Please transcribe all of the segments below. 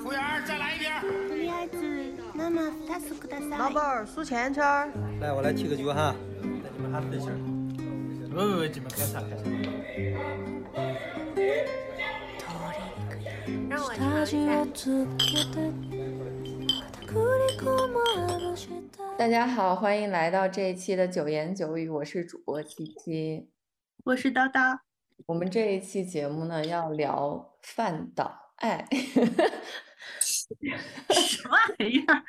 服务员，再来一瓶。とりあえず生2つください老板儿数钱圈儿。来，我来提个酒哈，带你们哈对气儿。喂喂喂，你们干啥干啥？让我尝一下。大家好，欢迎来到这一期的九言九语，我是主播七七。我是叨叨， 我们这一期节目呢，要聊饭岛爱。什么玩意儿？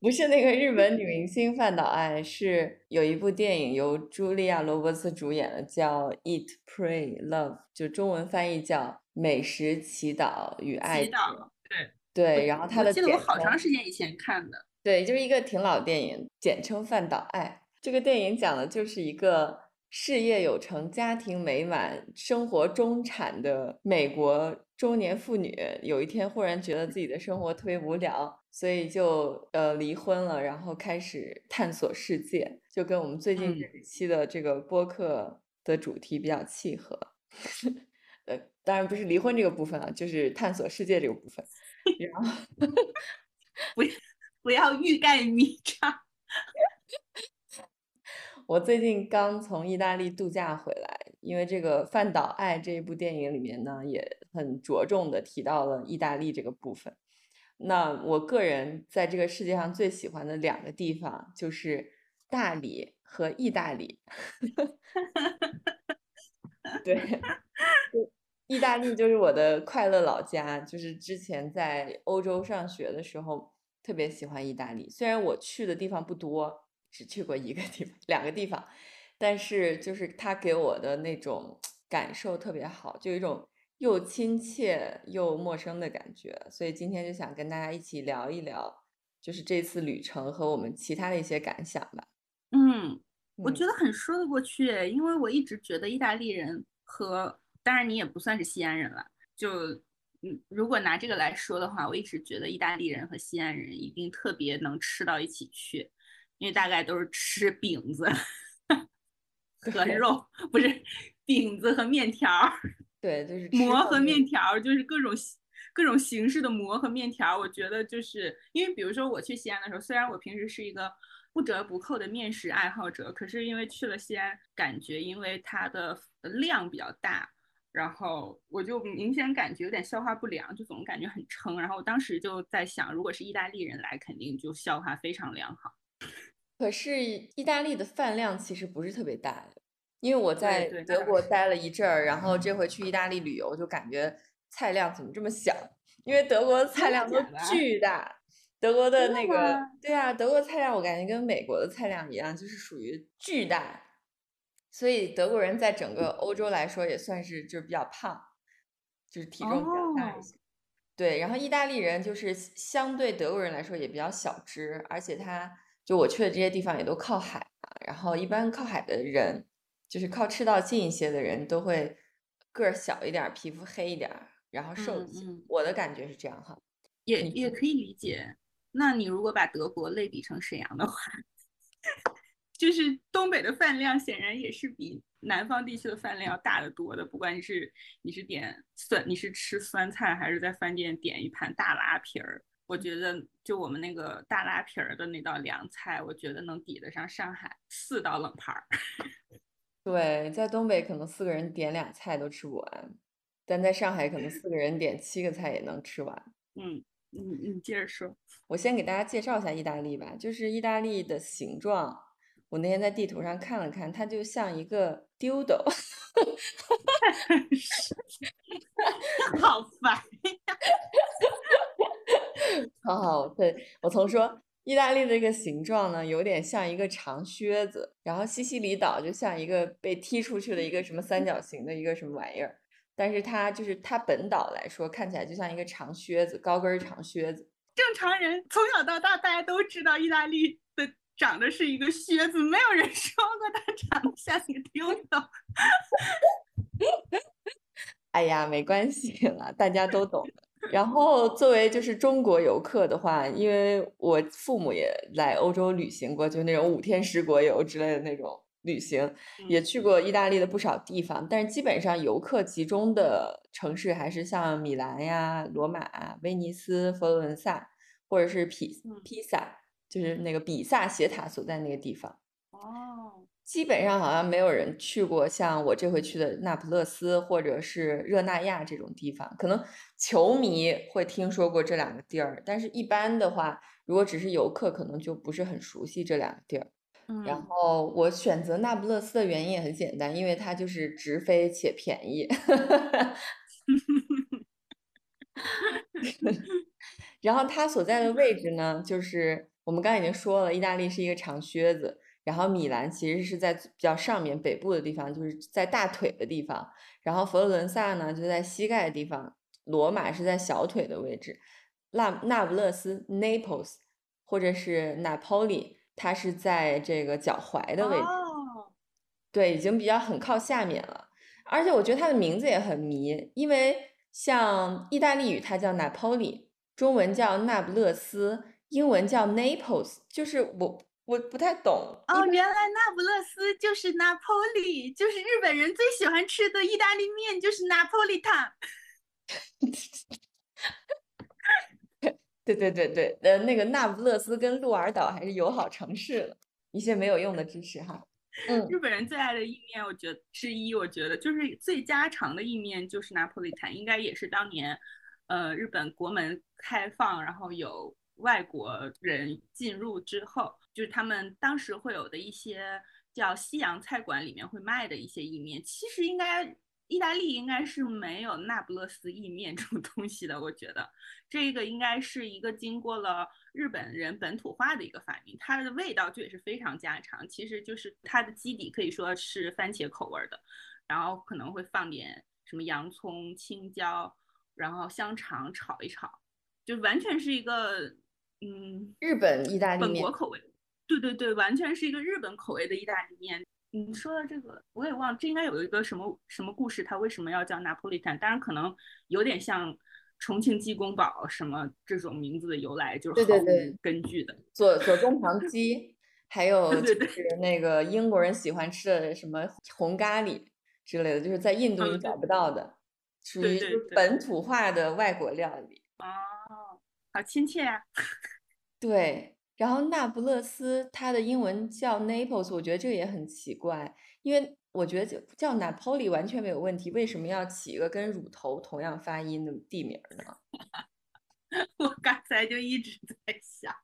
不是那个日本女明星饭岛爱，是有一部电影由茱莉亚·罗伯茨主演的，叫《Eat, Pray, Love》，就中文翻译叫《美食、祈祷与爱祈》。祷，对对，然后它的我记得我好长时间以前看的。对，就是一个挺老电影，简称《饭岛爱》。这个电影讲的就是一个事业有成、家庭美满、生活中产的美国中年妇女，有一天忽然觉得自己的生活特别无聊，所以就呃离婚了，然后开始探索世界，就跟我们最近这嗯一期的这个播客的主题比较契合。呃，当然不是离婚这个部分啊，就是探索世界这个部分。然后 不。不要欲盖弥彰。我最近刚从意大利度假回来，因为这个《饭岛爱》这一部电影里面呢，也很着重的提到了意大利这个部分。那我个人在这个世界上最喜欢的两个地方就是大理和意大利。对，意大利就是我的快乐老家，就是之前在欧洲上学的时候特别喜欢意大利。虽然我去的地方不多，只去过一个地方、两个地方，但是就是它给我的那种感受特别好，就有一种又亲切又陌生的感觉。所以今天就想跟大家一起聊一聊，就是这次旅程和我们其他的一些感想吧。嗯，我嗯觉得很说得过去，因为我一直觉得意大利人和，当然你也不算是西安人了，就嗯，如果拿这个来说的话，我一直觉得意大利人和西安人一定特别能吃到一起去，因为大概都是吃饼子 和肉，不是饼子和面条儿。对，就是馍和面面条儿，就是各种各种形式的馍和面条儿。我觉得就是因为，比如说我去西安的时候，虽然我平时是一个不折不扣的面食爱好者，可是因为去了西安，感觉因为它的量比较大，然后我就明显感觉有点消化不良，就总感觉很撑。然后我当时就在想，如果是意大利人来，肯定就消化非常良好。可是意大利的饭量其实不是特别大，因为我在德国待了一。阵儿，然后这回去意大利旅游就感觉菜量怎么这么小？因为德国的菜量都巨大，德国？的那个对啊，德国菜量我感觉跟美国的菜量一样，就是属于巨大，所以德国人在整个欧洲来说也算是就是比较胖，就是体重比较大一哦些。对，然后意大利人就是相对德国人来说也比较小只，而且他就我去的这些地方也都靠海嘛，然后一般靠海的人，就是靠赤道近一些的人都会个儿小一点儿，皮肤黑一点儿，然后瘦嗯一些。嗯我的感觉是这样哈。也也可以理解。那你如果把德国类比成沈阳的话，就是东北的饭量显然也是比南方地区的饭量要大得多的。不管你是你是点酸，你是吃酸菜，还是在饭店点一盘大拉皮儿，我觉得就我们那个大拉皮儿的那道凉菜，我觉得能抵得上上海四道冷盘儿。对，在东北可能四个人点俩菜都吃不完，但在上海可能四个人点七个菜也能吃完。嗯，你你接着说。我先给大家介绍一下意大利吧，就是意大利的形状，我那天在地图上看了看，它就像一个丢斗，好烦。好好，对，我从说，意大利的这个形状呢，有点像一个长靴子，然后西西里岛就像一个被踢出去的一个什么三角形的一个什么玩意儿，但是它就是它本岛来说，看起来就像一个长靴子，高跟儿长靴子。正常人从小到大，大家都知道意大利的长得是一个靴子，没有人说过它长得像一个丢斗。哎呀，没关系啦，大家都懂的。然后作为就是中国游客的话，因为我父母也来欧洲旅行过，就那种五天十国游之类的那种旅行，也去过意大利的不少地方，但是基本上游客集中的城市还是像米兰呀、罗马、威尼斯、佛罗伦萨，或者是披披萨，就是那个比萨斜塔所在那个地方。哦，基本上好像没有人去过像我这回去的那不勒斯或者是热那亚这种地方，可能球迷会听说过这两个地儿，但是一般的话，如果只是游客，可能就不是很熟悉这两个地儿。然后我选择那不勒斯的原因也很简单，因为它就是直飞且便宜。然后它所在的位置呢，就是我们刚才已经说了，意大利是一个长靴子。然后米兰其实是在比较上面北部的地方，就是在大腿的地方。然后佛罗伦萨呢就在膝盖的地方，罗马是在小腿的位置。那那不勒斯 （Naples） 或者是 Napoli，它是在这个脚踝的位置。对，已经比较很靠下面了。而且我觉得它的名字也很迷，因为像意大利语它叫 Napoli，中文叫那不勒斯，英文叫 Naples，就是我。我不太懂哦，原来那不勒斯就是拿破里，就是日本人最喜欢吃的意大利面，就是拿破里塔。对对对对，呃，那个那不勒斯跟鹿儿岛还是友好城市了。一些没有用的知识哈。嗯，日本人最爱的意面，我觉得之一，我觉得就是最家常的意面就是拿破里塔，应该也是当年，呃，日本国门开放，然后有。外国人进入之后，就是他们当时会有的一些叫西洋菜馆里面会卖的一些意面。其实应该意大利应该是没有那不勒斯意面这种 东西的。我觉得这个应该是一个经过了日本人本土化的一个发明，它的味道就也是非常家常。其实就是它的基底可以说是番茄口味的，然后可能会放点什么洋葱、青椒，然后香肠炒一炒，就完全是一个。嗯，日本意大利面，本国口味，对对对，完全是一个日本口味的意大利面。你说的这个，我也忘，这应该有一个什么什么故事，它为什么要叫拿破 t 坦？当然可能有点像重庆鸡公煲什么这种名字的由来，就是毫无根据的。左左宗棠鸡，还有就是那个英国人喜欢吃的什么红咖喱之类的，就是在印度你找不到的，属于本土化的外国料理。哦，好亲切啊！对，然后那不勒斯它的英文叫 Naples，我觉得这个也很奇怪，因为我觉得叫叫 Napoli 完全没有问题，为什么要起一个跟乳头同样发音的地名呢？我刚才就一直在想，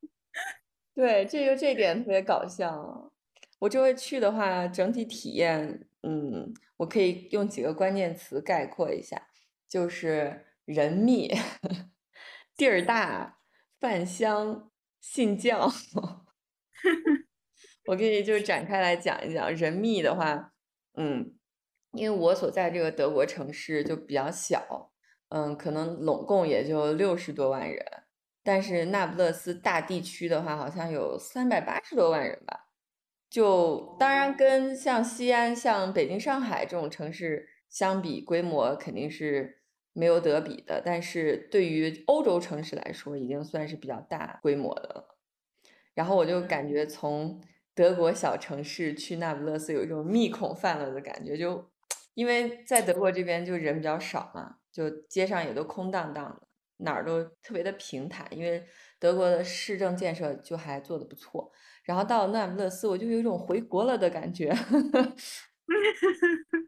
对，这就这点特别搞笑。我这回去的话，整体体验，嗯，我可以用几个关键词概括一下，就是人密，地儿大，饭香。信教，我可以就展开来讲一讲人密的话，嗯，因为我所在这个德国城市就比较小，嗯，可能拢共也就六十多万人，但是那不勒斯大地区的话，好像有三百八十多万人吧，就当然跟像西安、像北京、上海这种城市相比，规模肯定是。没有德比的，但是对于欧洲城市来说，已经算是比较大规模的了。然后我就感觉从德国小城市去那不勒斯，有一种密孔泛滥的感觉，就因为在德国这边就人比较少嘛，就街上也都空荡荡的，哪儿都特别的平坦，因为德国的市政建设就还做的不错。然后到那不勒斯，我就有一种回国了的感觉。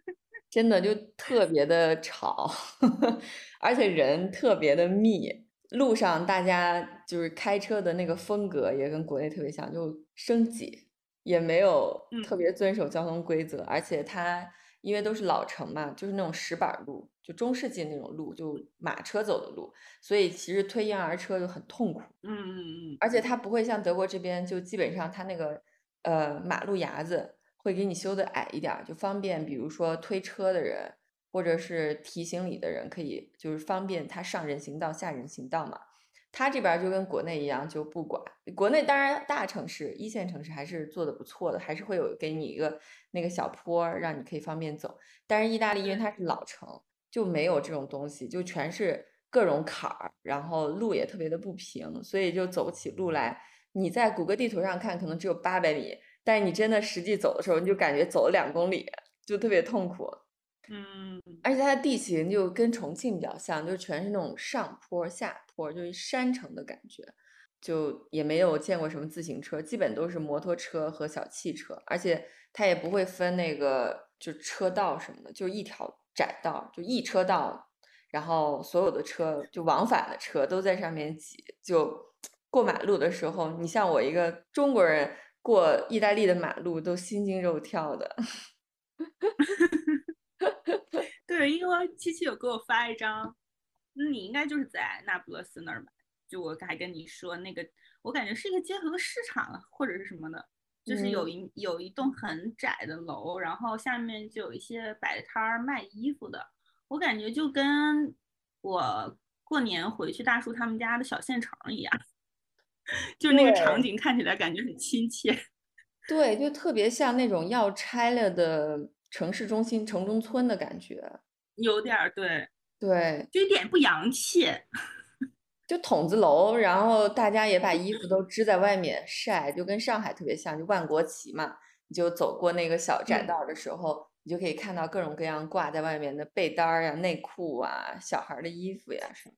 真的就特别的吵，而且人特别的密。路上大家就是开车的那个风格也跟国内特别像，就升级，也没有特别遵守交通规则。而且它因为都是老城嘛，就是那种石板路，就中世纪那种路，就马车走的路，所以其实推婴儿车就很痛苦。嗯嗯嗯。而且它不会像德国这边，就基本上它那个呃马路牙子。会给你修的矮一点，就方便，比如说推车的人或者是提行李的人，可以就是方便他上人行道、下人行道嘛。他这边就跟国内一样，就不管。国内当然大城市、一线城市还是做的不错的，还是会有给你一个那个小坡，让你可以方便走。但是意大利因为它是老城，就没有这种东西，就全是各种坎儿，然后路也特别的不平，所以就走起路来。你在谷歌地图上看，可能只有八百米。但是你真的实际走的时候，你就感觉走了两公里，就特别痛苦。嗯，而且它的地形就跟重庆比较像，就全是那种上坡下坡，就是山城的感觉。就也没有见过什么自行车，基本都是摩托车和小汽车，而且它也不会分那个就车道什么的，就一条窄道，就一车道，然后所有的车就往返的车都在上面挤，就过马路的时候，你像我一个中国人过意大利的马路都心惊肉跳的。对，因为七七有给我发一张，你应该就是在那不勒斯那儿买。就我还跟你说那个，我感觉是一个街头的市场或者是什么的，就是有一有一栋很窄的楼，然后下面就有一些摆摊儿卖衣服的。我感觉就跟我过年回去大叔他们家的小县城一样，就那个场景看起来感觉很亲切。对，就特别像那种要拆了的城市中心城中村的感觉，有点儿对对，就一点不洋气。就筒子楼，然后大家也把衣服都支在外面晒，就跟上海特别像，就万国旗嘛。你就走过那个小窄道的时候，你就可以看到各种各样挂在外面的被单儿呀、内裤啊、小孩的衣服呀什么。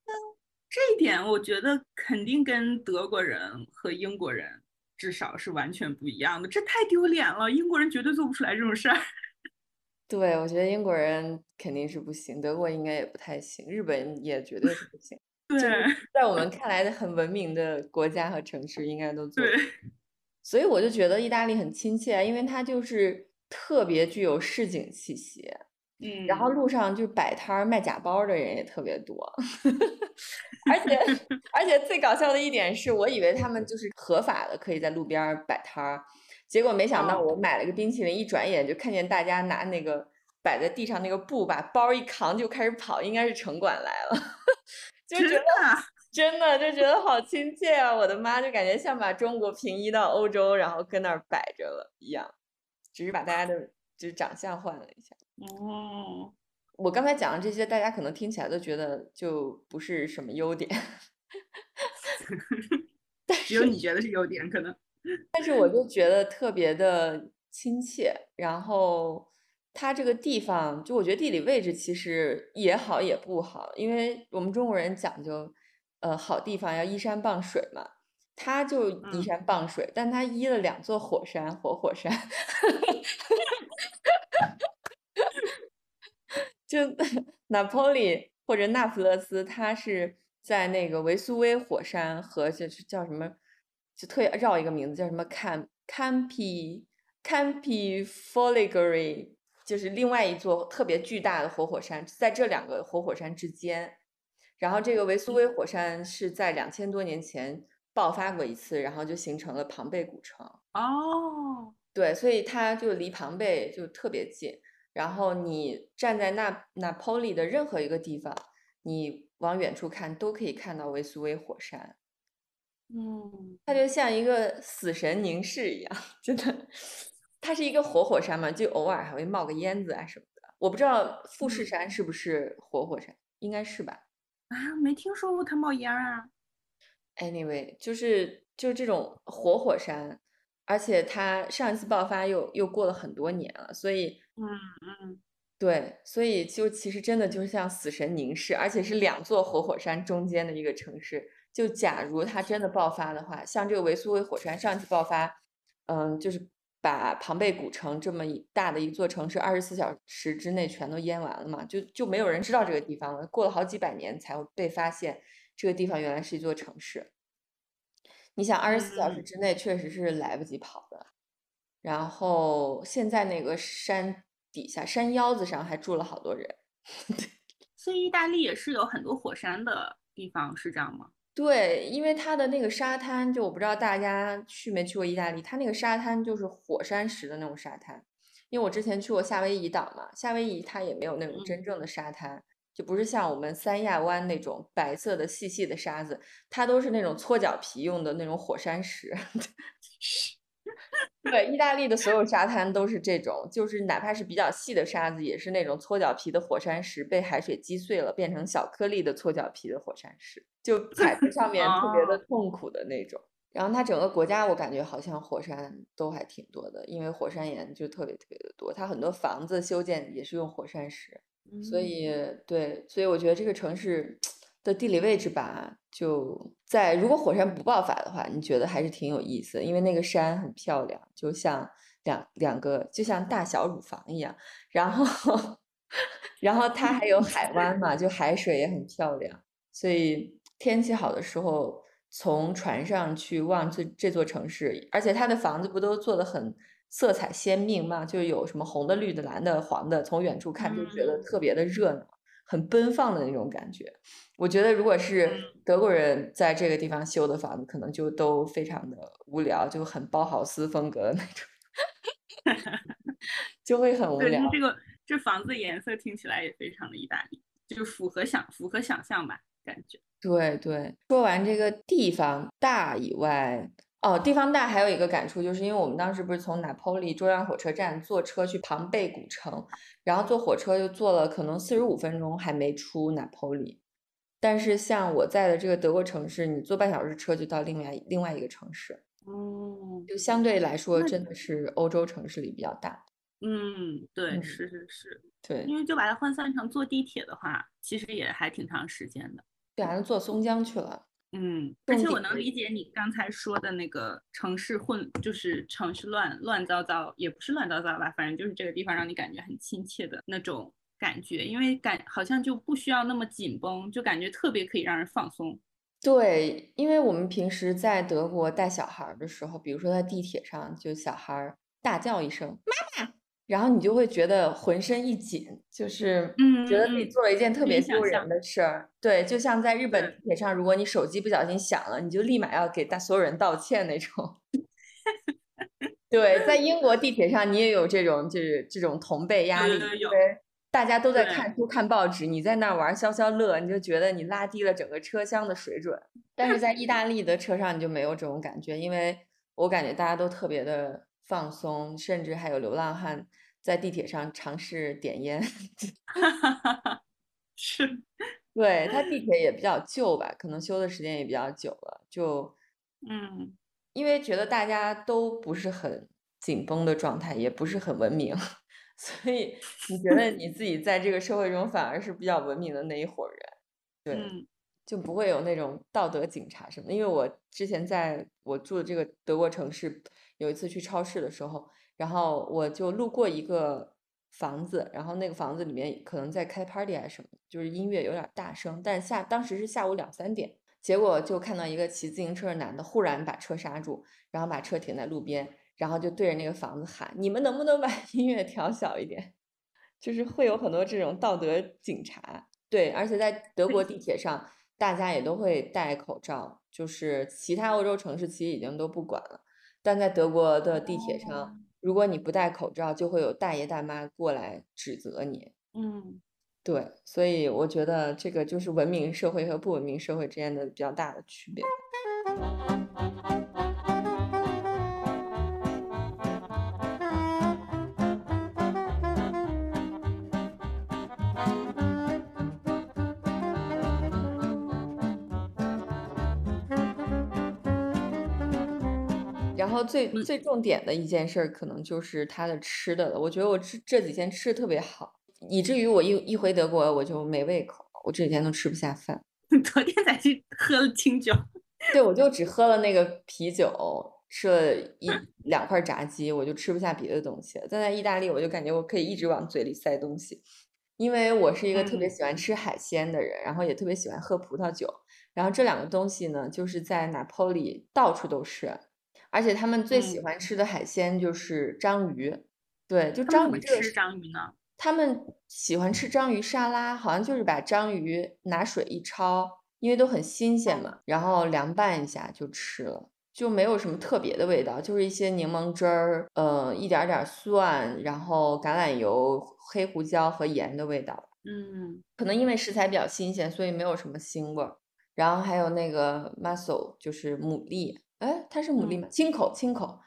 这一点我觉得肯定跟德国人和英国人至少是完全不一样的，这太丢脸了。英国人绝对做不出来这种事儿。对，我觉得英国人肯定是不行，德国应该也不太行，日本也绝对是不行。对，在我们看来的很文明的国家和城市，应该都做。对，所以我就觉得意大利很亲切，因为它就是特别具有市井气息。嗯，然后路上就摆摊儿卖假包的人也特别多，而且而且最搞笑的一点是我以为他们就是合法的，可以在路边摆摊儿，结果没想到我买了个冰淇淋，一转眼就看见大家拿那个摆在地上那个布，把包一扛就开始跑，应该是城管来了。就觉得真的就觉得好亲切啊！我的妈，就感觉像把中国平移到欧洲，然后跟那儿摆着了一样，只是把大家的就是长相换了一下。哦，我刚才讲的这些，大家可能听起来都觉得就不是什么优点，只有你觉得是优点可能。但是我就觉得特别的亲切，然后。它这个地方，就我觉得地理位置其实也好也不好，因为我们中国人讲究，呃，好地方要依山傍水嘛。它就依山傍水，但它依了两座火山，活火山。就 拿破里或者那不勒斯，它是在那个维苏威火山和就是叫什么，就特别绕一个名字，叫什么 Camp Campi Campi Foliguri。就是另外一座特别巨大的活火山，在这两个活火山之间，然后这个维苏威火山是在两千多年前爆发过一次，然后就形成了庞贝古城。哦，对，所以它就离庞贝就特别近。然后你站在那那 l 里的任何一个地方，你往远处看都可以看到维苏威火山。嗯，它就像一个死神凝视一样，真的。它是一个活火山嘛，就偶尔还会冒个烟子啊什么的。我不知道富士山是不是活火山，应该是吧？啊，没听说过它冒烟啊。Anyway，就是就是这种活火山，而且它上一次爆发又又过了很多年了，所以嗯嗯，对，所以就其实真的就是像死神凝视，而且是两座活火山中间的一个城市。就假如它真的爆发的话，像这个维苏威火山上一次爆发，嗯，就是。把庞贝古城这么大的一座城市，二十四小时之内全都淹完了嘛？就就没有人知道这个地方了。过了好几百年才会被发现，这个地方原来是一座城市。你想，二十四小时之内确实是来不及跑的。然后现在那个山底下山腰子上还住了好多人。所以意大利也是有很多火山的地方，是这样吗？对，因为它的那个沙滩，就我不知道大家去没去过意大利，它那个沙滩就是火山石的那种沙滩。因为我之前去过夏威夷岛嘛，夏威夷它也没有那种真正的沙滩，就不是像我们三亚湾那种白色的细细的沙子，它都是那种搓脚皮用的那种火山石。对，意大利的所有沙滩都是这种，就是哪怕是比较细的沙子，也是那种搓脚皮的火山石，被海水击碎了，变成小颗粒的搓脚皮的火山石，就踩在上面特别的痛苦的那种。然后它整个国家我感觉好像火山都还挺多的，因为火山岩就特别特别的多。它很多房子修建也是用火山石，所以对，所以我觉得这个城市的地理位置吧，就在如果火山不爆发的话，你觉得还是挺有意思的，因为那个山很漂亮，就像两两个就像大小乳房一样，然后 然后它还有海湾嘛，就海水也很漂亮，所以天气好的时候。从船上去望这这座城市，而且它的房子不都做的很色彩鲜明嘛？就有什么红的、绿的、蓝的、黄的，从远处看就觉得特别的热闹，很奔放的那种感觉。我觉得如果是德国人在这个地方修的房子，可能就都非常的无聊，就很包豪斯风格的那种，就会很无聊。这个这房子颜色听起来也非常的意大利，就是符合想符合想象吧，感觉。对对，说完这个地方大以外，哦，地方大还有一个感触，就是因为我们当时不是从拿坡里中央火车站坐车去庞贝古城，然后坐火车就坐了可能四十五分钟还没出拿坡里，但是像我在的这个德国城市，你坐半小时车就到另外另外一个城市，哦，就相对来说真的是欧洲城市里比较大。嗯，对，是是是，对，因为就把它换算成坐地铁的话，其实也还挺长时间的。对，坐松江去了。嗯，而且我能理解你刚才说的那个城市混，就是城市乱乱糟糟，也不是乱糟糟吧，反正就是这个地方让你感觉很亲切的那种感觉，因为感好像就不需要那么紧绷，就感觉特别可以让人放松。对，因为我们平时在德国带小孩的时候，比如说在地铁上，就小孩大叫一声“妈妈”。然后你就会觉得浑身一紧，就是觉得自己做了一件特别丢人的事儿。对，就像在日本地铁上，如果你手机不小心响了，你就立马要给大所有人道歉那种。对，在英国地铁上，你也有这种就是这种同辈压力，因为大家都在看书看报纸，你在那儿玩消消乐，你就觉得你拉低了整个车厢的水准。但是在意大利的车上，你就没有这种感觉，因为我感觉大家都特别的放松，甚至还有流浪汉。在地铁上尝试点烟，是，对他地铁也比较旧吧，可能修的时间也比较久了，就，嗯，因为觉得大家都不是很紧绷的状态，也不是很文明，所以你觉得你自己在这个社会中反而是比较文明的那一伙人，对，就不会有那种道德警察什么。因为我之前在我住的这个德国城市，有一次去超市的时候。然后我就路过一个房子，然后那个房子里面可能在开 party 还是什么，就是音乐有点大声。但下当时是下午两三点，结果就看到一个骑自行车的男的忽然把车刹住，然后把车停在路边，然后就对着那个房子喊：“你们能不能把 音乐调小一点？”就是会有很多这种道德警察。对，而且在德国地铁上，大家也都会戴口罩，就是其他欧洲城市其实已经都不管了，但在德国的地铁上。如果你不戴口罩，就会有大爷大妈过来指责你。嗯，对，所以我觉得这个就是文明社会和不文明社会之间的比较大的区别。后最最重点的一件事儿，可能就是他的吃的了。我觉得我这这几天吃的特别好，以至于我一一回德国我就没胃口，我这几天都吃不下饭。昨天才去喝了清酒，对，我就只喝了那个啤酒，吃了一两块炸鸡，我就吃不下别的东西。但在意大利，我就感觉我可以一直往嘴里塞东西，因为我是一个特别喜欢吃海鲜的人，然后也特别喜欢喝葡萄酒，然后这两个东西呢，就是在拿坡里到处都是。而且他们最喜欢吃的海鲜就是章鱼，对，就章鱼。吃章鱼呢？他们喜欢吃章鱼沙拉，好像就是把章鱼拿水一焯，因为都很新鲜嘛，然后凉拌一下就吃了，就没有什么特别的味道，就是一些柠檬汁儿，呃，一点点蒜，然后橄榄油、黑胡椒和盐的味道。嗯，可能因为食材比较新鲜，所以没有什么腥味儿。然后还有那个 muscle，就是牡蛎。哎，它是牡蛎吗？青口，青口，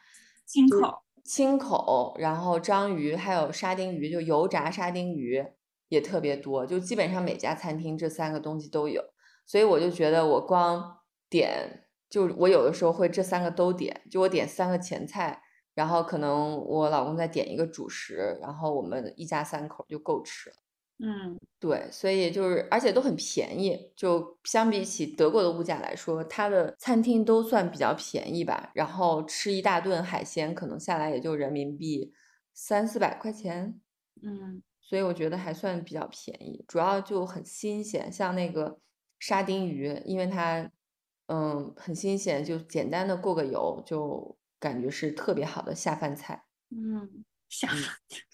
青口，青口。然后章鱼，还有沙丁鱼，就油炸沙丁鱼也特别多。就基本上每家餐厅这三个东西都有，所以我就觉得我光点就我有的时候会这三个都点，就我点三个前菜，然后可能我老公再点一个主食，然后我们一家三口就够吃了。嗯，对，所以就是而且都很便宜，就相比起德国的物价来说，它的餐厅都算比较便宜吧。然后吃一大顿海鲜，可能下来也就人民币三四百块钱。嗯，所以我觉得还算比较便宜，主要就很新鲜，像那个沙丁鱼，因为它嗯很新鲜，就简单的过个油，就感觉是特别好的下饭菜。嗯，下嗯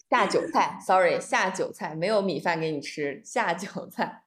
下酒菜，sorry，下酒菜没有米饭给你吃，下酒菜。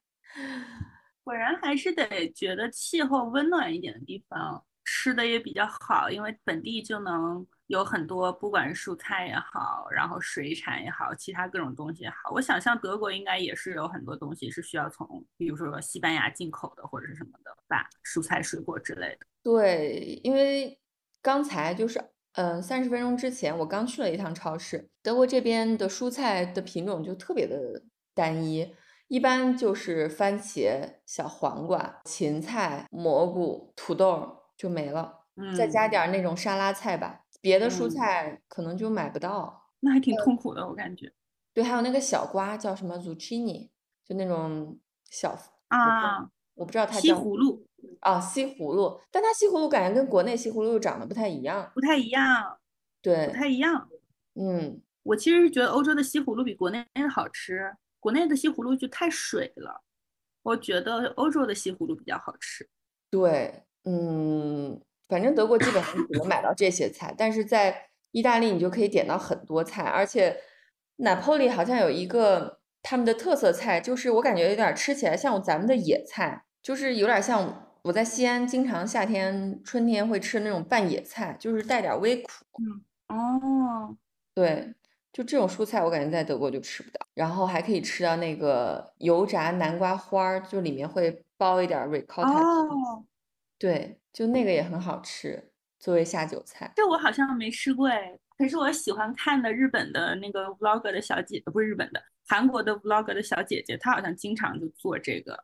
果然还是得觉得气候温暖一点的地方吃的也比较好，因为本地就能有很多，不管是蔬菜也好，然后水产也好，其他各种东西也好。我想象德国应该也是有很多东西是需要从，比如说西班牙进口的或者是什么的吧，蔬菜水果之类的。对，因为刚才就是，嗯、呃，三十分钟之前我刚去了一趟超市，德国这边的蔬菜的品种就特别的单一，一般就是番茄、小黄瓜、芹菜、蘑菇、土豆就没了，再加嗯点儿那种沙拉菜吧，别的蔬嗯菜可能就买不到。那还挺痛苦的，我感觉对，还有那个小瓜叫什么 zucchini，就那种小，啊，我不知道它西叫葫芦啊西葫芦，但它西葫芦感觉跟国内西葫芦又长得不太一样。不太一样，对不，太一样。嗯，我其实是觉得欧洲的西葫芦比国内的好吃，国内的西葫芦就太水了。我觉得欧洲的西葫芦比较好吃。对，嗯，反正德国基本上只能买到这些菜，但是在意大利你就可以点到很多菜，而且拿坡里好像有一个他们的特色菜，就是我感觉有点儿吃起来像咱们的野菜，就是有点儿像我在西安经常夏天、春天会吃那种拌野菜，就是带点儿微苦。嗯哦，对，就这种蔬菜，我感觉在德国就吃不到。然后还可以吃到那个油炸南瓜花儿，就里面会包一点儿 ricotta。哦，对，就那个也很好吃，作为下酒菜。这我好像没吃过哎。可是我喜欢看的日本的那个 vlog 的小姐，不是日本的，韩国的 vlog 的小姐姐，她好像经常就做这个哦，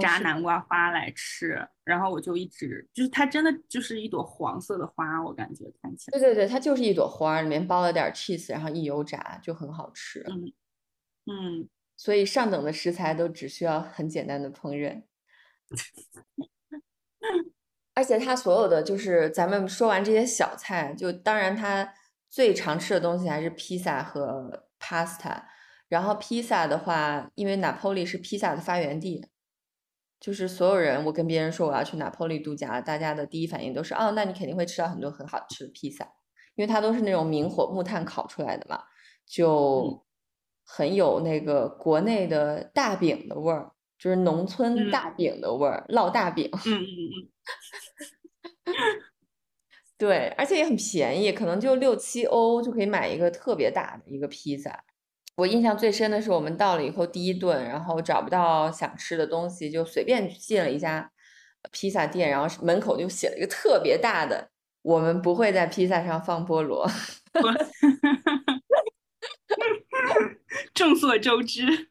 炸南瓜花来吃，然后我就一直就是它真的就是一朵黄色的花，我感觉看起来，对对对，它就是一朵花儿，里面包了点儿 cheese，然后一油炸，就很好吃。嗯嗯，所以上等的食材都只需要很简单的烹饪。而且它所有的就是咱们说完这些小菜，就当然它最常吃的东西还是披萨和 pasta。然后披萨的话，因为 napoli 是披萨的发源地，就是所有人，我跟别人说我要去拿坡里度假，大家的第一反应都是哦，那你肯定会吃到很多很好吃的披萨，因为它都是那种明火木炭烤出来的嘛，就很有那个国内的大饼的味儿，就是农村大饼的味儿，烙大饼。嗯嗯嗯 对，而且也很便宜，可能就六七欧就可以买一个特别大的一个披萨。我印象最深的是我们到了以后第一顿，然后找不到想吃的东西，就随便进了一家披萨店，然后门口就写了一个特别大的“我们不会在披萨上放菠萝 ”。众所周知，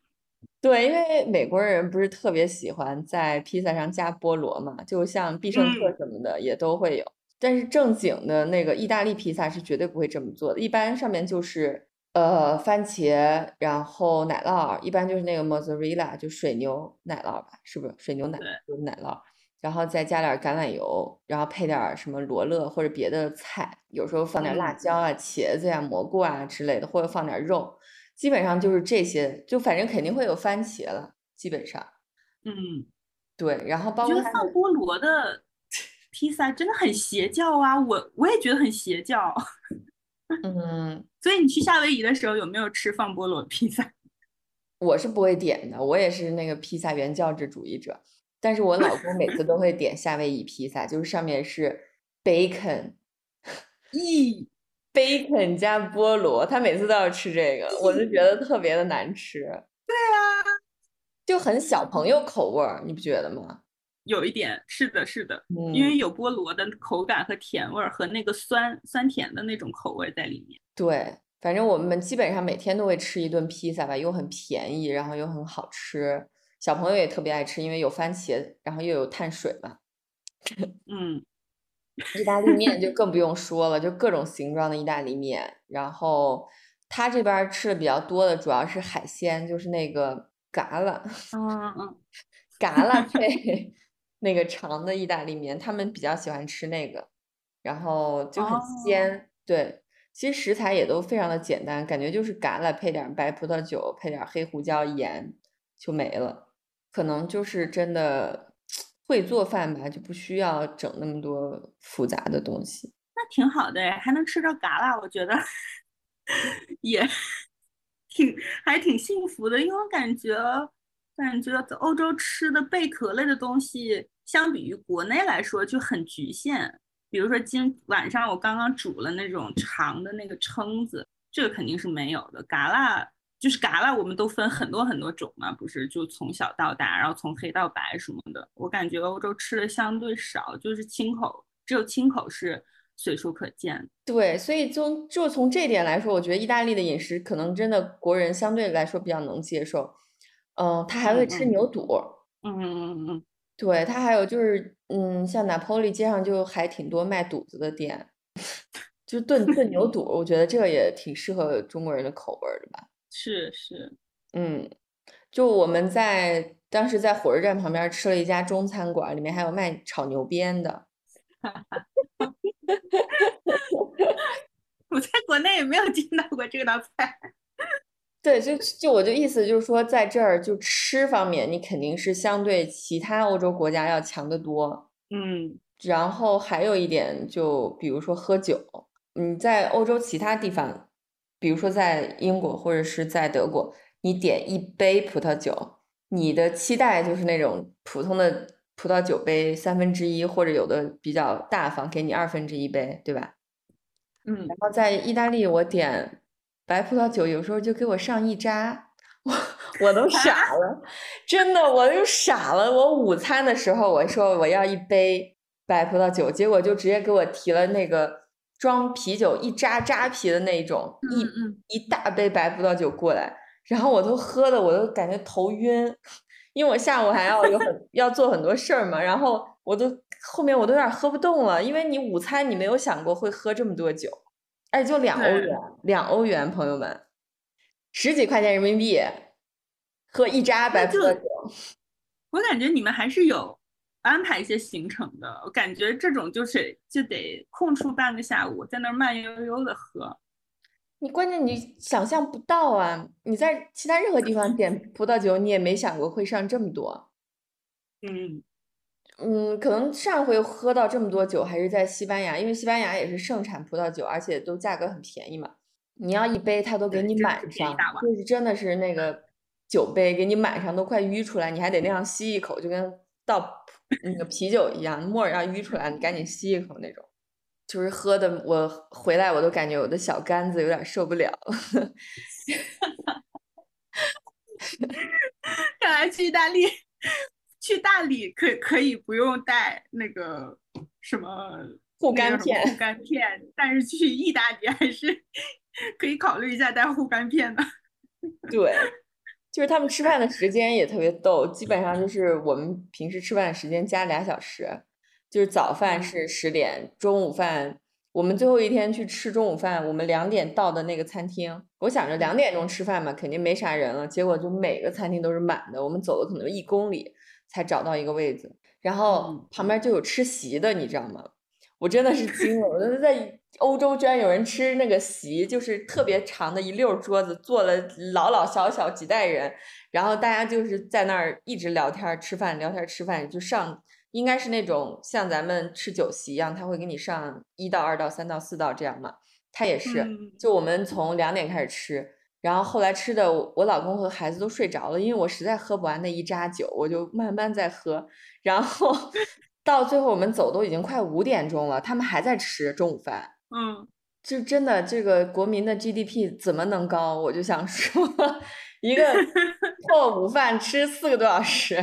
对，因为美国人不是特别喜欢在披萨上加菠萝嘛，就像必胜客嗯什么的也都会有。但是正经的那个意大利披萨是绝对不会这么做的，一般上面就是呃番茄，然后奶酪，一般就是那个 mozzarella，就水牛奶酪吧，是不是？水牛奶对就是奶酪，然后再加点橄榄油，然后配点什么罗勒或者别的菜，有时候放点辣嗯椒啊、茄子呀、蘑菇啊之类的，或者放点肉。基本上就是这些，就反正肯定会有番茄了，基本上嗯，对。然后包我觉得放菠萝的披萨真的很邪教啊！我我也觉得很邪教。嗯，所以你去夏威夷的时候有没有吃放菠萝披萨？我是不会点的，我也是那个披萨原教旨主义者，但是我老公每次都会点夏威夷披萨，就是上面是 bacon。咦，bacon 加菠萝，他每次都要吃这个，我就觉得特别的难吃。对啊，就很小朋友口味儿，你不觉得吗？有一点是的，是的，嗯，因为有菠萝的口感和甜味儿和那个酸酸甜的那种口味在里面。对，反正我们基本上每天都会吃一顿披萨吧，又很便宜，然后又很好吃，小朋友也特别爱吃，因为有番茄，然后又有碳水嘛。嗯，意大利面就更不用说了，就各种形状的意大利面。然后他这边吃的比较多的主要是海鲜，就是那个嘎啦，嗯嗯，嘎啦配那个长的意大利面，他们比较喜欢吃那个，然后就很鲜。对，其实食材也都非常的简单，感觉就是嘎啦配点白葡萄酒，配点黑胡椒盐就没了。可能就是真的会做饭吧，就不需要整那么多复杂的东西。那挺好的还能吃着嘎啦，我觉得 也挺还挺幸福的，因为我感觉感觉在欧洲吃的贝壳类的东西，相比于国内来说就很局限。比如说今晚上我刚刚煮了那种长的那个蛏子，这个肯定是没有的。嘎啦就是嘎啦，我们都分很多很多种嘛，不是就从小到大，然后从黑到白什么的。我感觉欧洲吃的相对少，就是清口，只有清口是随处可见。对，所以从就从这点来说，我觉得意大利的饮食可能真的国人相对来说比较能接受。嗯，他还会吃牛肚。嗯嗯嗯嗯。对他还有就是，嗯，像拿坡里街上就还挺多卖肚子的店，就炖炖牛 肚，我觉得这个也挺适合中国人的口味的吧。是是，嗯，就我们在当时在火车站旁边吃了一家中餐馆，里面还有卖炒牛鞭的。我在国内也没有见到过这道菜。对，就就我就意思就是说，在这儿就吃方面，你肯定是相对其他欧洲国家要强得多。嗯，然后还有一点，就比如说喝酒，你在欧洲其他地方，比如说在英国或者是在德国，你点一杯葡萄酒，你的期待就是那种普通的葡萄酒杯三分之一，或者有的比较大方，给你二分之一杯，对吧？嗯，然后在意大利，我点。白葡萄酒有时候就给我上一扎，我我都傻 了，真的我就傻了。我午餐的时候我说我要一杯白葡萄酒，结果就直接给我提了那个装啤酒一扎扎啤的那种一一大杯白葡萄酒过来，然后我都喝的我都感觉头晕，因为我下午还要有很 要做很多事儿嘛，然后我都后面我都有点喝不动了，因为你午餐你没有想过会喝这么多酒。哎，就两欧元，两欧元，朋友们，十几块钱人民币，喝一扎白葡萄酒。我感觉你们还是有安排一些行程的。我感觉这种就是就得空出半个下午，在那儿慢悠悠的喝。你关键你想象不到啊！你在其他任何地方点葡萄酒，你也没想过会上这么多。嗯。嗯，可能上回喝到这么多酒还是在西班牙，因为西班牙也是盛产葡萄酒，而且都价格很便宜嘛。你要一杯，他都给你满上，就是真的是那个酒杯给你满上，都快淤出来，你还得那样吸一口，就跟倒那个啤酒一样，沫儿要淤出来，你赶紧吸一口那种。就是喝的，我回来我都感觉我的小杆子有点受不了了。看来去意大利。去大理可可以不用带那个什么护肝片，护肝片，但是去意大利还是可以考虑一下带护肝片的。对，就是他们吃饭的时间也特别逗，基本上就是我们平时吃饭的时间加俩小时，就是早饭是十点，中午饭我们最后一天去吃中午饭，我们两点到的那个餐厅，我想着两点钟吃饭嘛，肯定没啥人了，结果就每个餐厅都是满的，我们走了可能一公里。才找到一个位子，然后旁边就有吃席的，你知道吗？我真的是惊了，我觉得在欧洲居然有人吃那个席，就是特别长的一溜桌子，坐了老老小小几代人，然后大家就是在那儿一直聊天吃饭，聊天吃饭，就上应该是那种像咱们吃酒席一样，他会给你上一道、二道、三道、四道这样嘛。他也是，就我们从两点开始吃。然后后来吃的，我老公和孩子都睡着了，因为我实在喝不完那一扎酒，我就慢慢在喝。然后 到最后我们走都已经快五点钟了，他们还在吃中午饭。嗯，就真的这个国民的 GDP 怎么能高？我就想说，一个 破午饭吃四个多小时，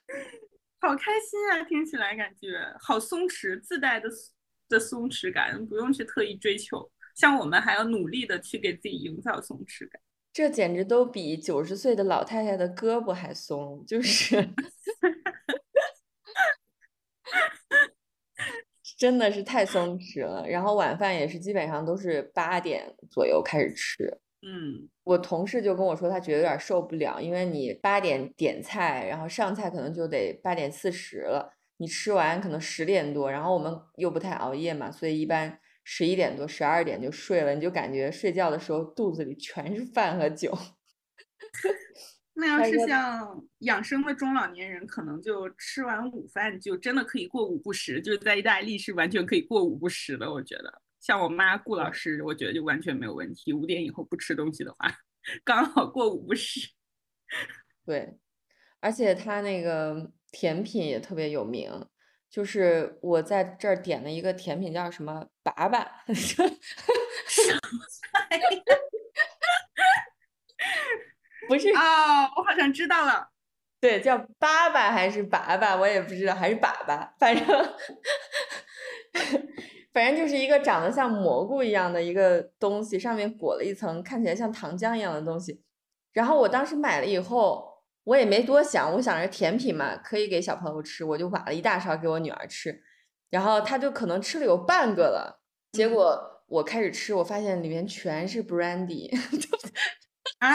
好开心啊！听起来感觉好松弛，自带的的松弛感，不用去特意追求。像我们还要努力的去给自己营造松弛感，这简直都比九十岁的老太太的胳膊还松，就是真的是太松弛了。然后晚饭也是基本上都是八点左右开始吃。嗯，我同事就跟我说，他觉得有点受不了，因为你八点点菜，然后上菜可能就得八点四十了，你吃完可能十点多，然后我们又不太熬夜嘛，所以一般十一点多、十二点就睡了，你就感觉睡觉的时候肚子里全是饭和酒。那要是像养生的中老年人，可能就吃完午饭就真的可以过午不食，就是在意大利是完全可以过午不食的，我觉得。像我妈顾老师，我觉得就完全没有问题。五点以后不吃东西的话，刚好过午不食。对，而且他那个甜品也特别有名，就是我在这儿点了一个甜品，叫什么“粑粑”。不是啊，我好像知道了。对，叫“粑粑”还是“粑粑”，我也不知道，还是“粑粑”，反正。反正就是一个长得像蘑菇一样的一个东西，上面裹了一层看起来像糖浆一样的东西。然后我当时买了以后，我也没多想，我想着甜品嘛，可以给小朋友吃，我就挖了一大勺给我女儿吃。然后他就可能吃了有半个了。结果我开始吃，我发现里面全是 brandy。啊！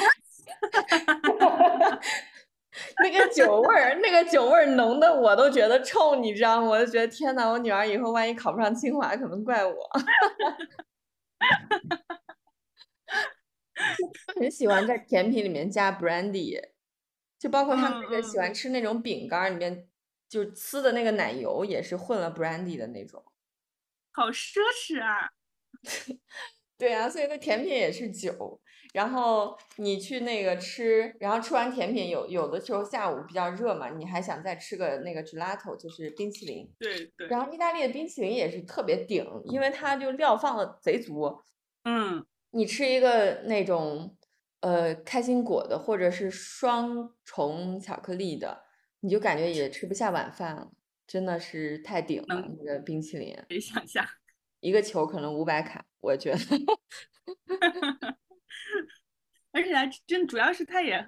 那个酒味儿，那个酒味儿浓的，我都觉得臭，你知道吗？我就觉得天呐，我女儿以后万一考不上清华，可能怪我。很喜欢在甜品里面加 brandy，就包括他们那个喜欢吃那种饼干，里面就呲的那个奶油也是混了 brandy 的那种。好奢侈啊！对啊，所以那甜品也是酒。然后你去那个吃，然后吃完甜品，有有的时候下午比较热嘛，你还想再吃个那个 gelato，就是冰淇淋。对对。然后意大利的冰淇淋也是特别顶，因为它就料放的贼足。嗯。你吃一个那种呃开心果的，或者是双重巧克力的，你就感觉也吃不下晚饭了，真的是太顶了那个冰淇淋。可以想象。一个球可能五百卡，我觉得。而且它真主要是它也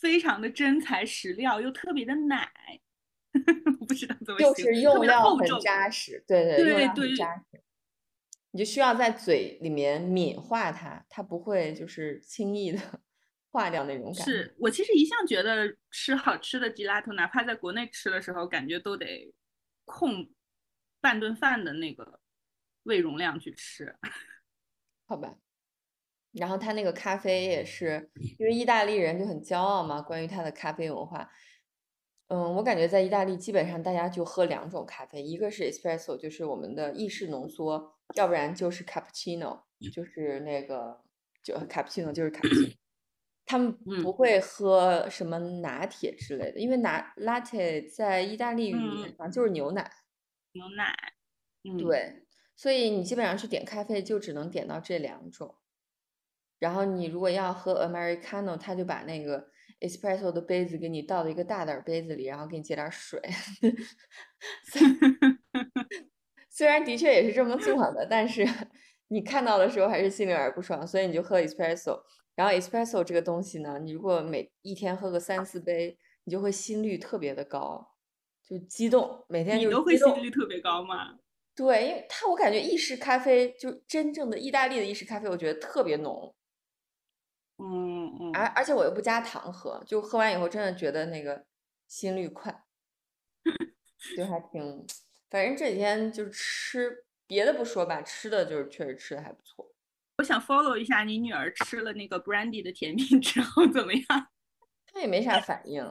非常的真材实料，又特别的奶，不知道怎么就是用料很扎实，对对对对，扎实。你就需要在嘴里面抿化它，它不会就是轻易的化掉那种感觉。是我其实一向觉得吃好吃的吉拉头，哪怕在国内吃的时候，感觉都得控半顿饭的那个胃容量去吃，好吧。然后他那个咖啡也是，因为意大利人就很骄傲嘛，关于他的咖啡文化。嗯，我感觉在意大利基本上大家就喝两种咖啡，一个是 espresso，就是我们的意式浓缩，要不然就是 cappuccino，就是那个就 cappuccino 就是 cappuccino。他们不会喝什么拿铁之类的，因为拿 latte 在意大利语里面就是牛奶。牛奶。对，所以你基本上去点咖啡就只能点到这两种。然后你如果要喝 Americano，他就把那个 Espresso 的杯子给你倒到一个大点儿杯子里，然后给你接点水。虽然的确也是这么做的，但是你看到的时候还是心里有点不爽，所以你就喝 Espresso。然后 Espresso 这个东西呢，你如果每一天喝个三四杯，你就会心率特别的高，就激动，每天就你都会心率特别高吗？对，因为它我感觉意式咖啡就真正的意大利的意式咖啡，我觉得特别浓。嗯嗯，而而且我又不加糖喝，就喝完以后真的觉得那个心率快，就还挺，反正这几天就吃别的不说吧，吃的就是确实吃的还不错。我想 follow 一下你女儿吃了那个 brandy 的甜品之后怎么样？她也没啥反应，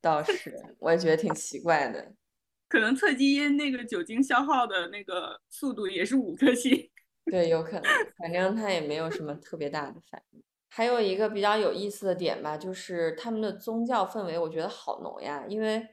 倒是我也觉得挺奇怪的。可能测基因那个酒精消耗的那个速度也是五颗星。对，有可能，反正她也没有什么特别大的反应。还有一个比较有意思的点吧，就是他们的宗教氛围，我觉得好浓呀。因为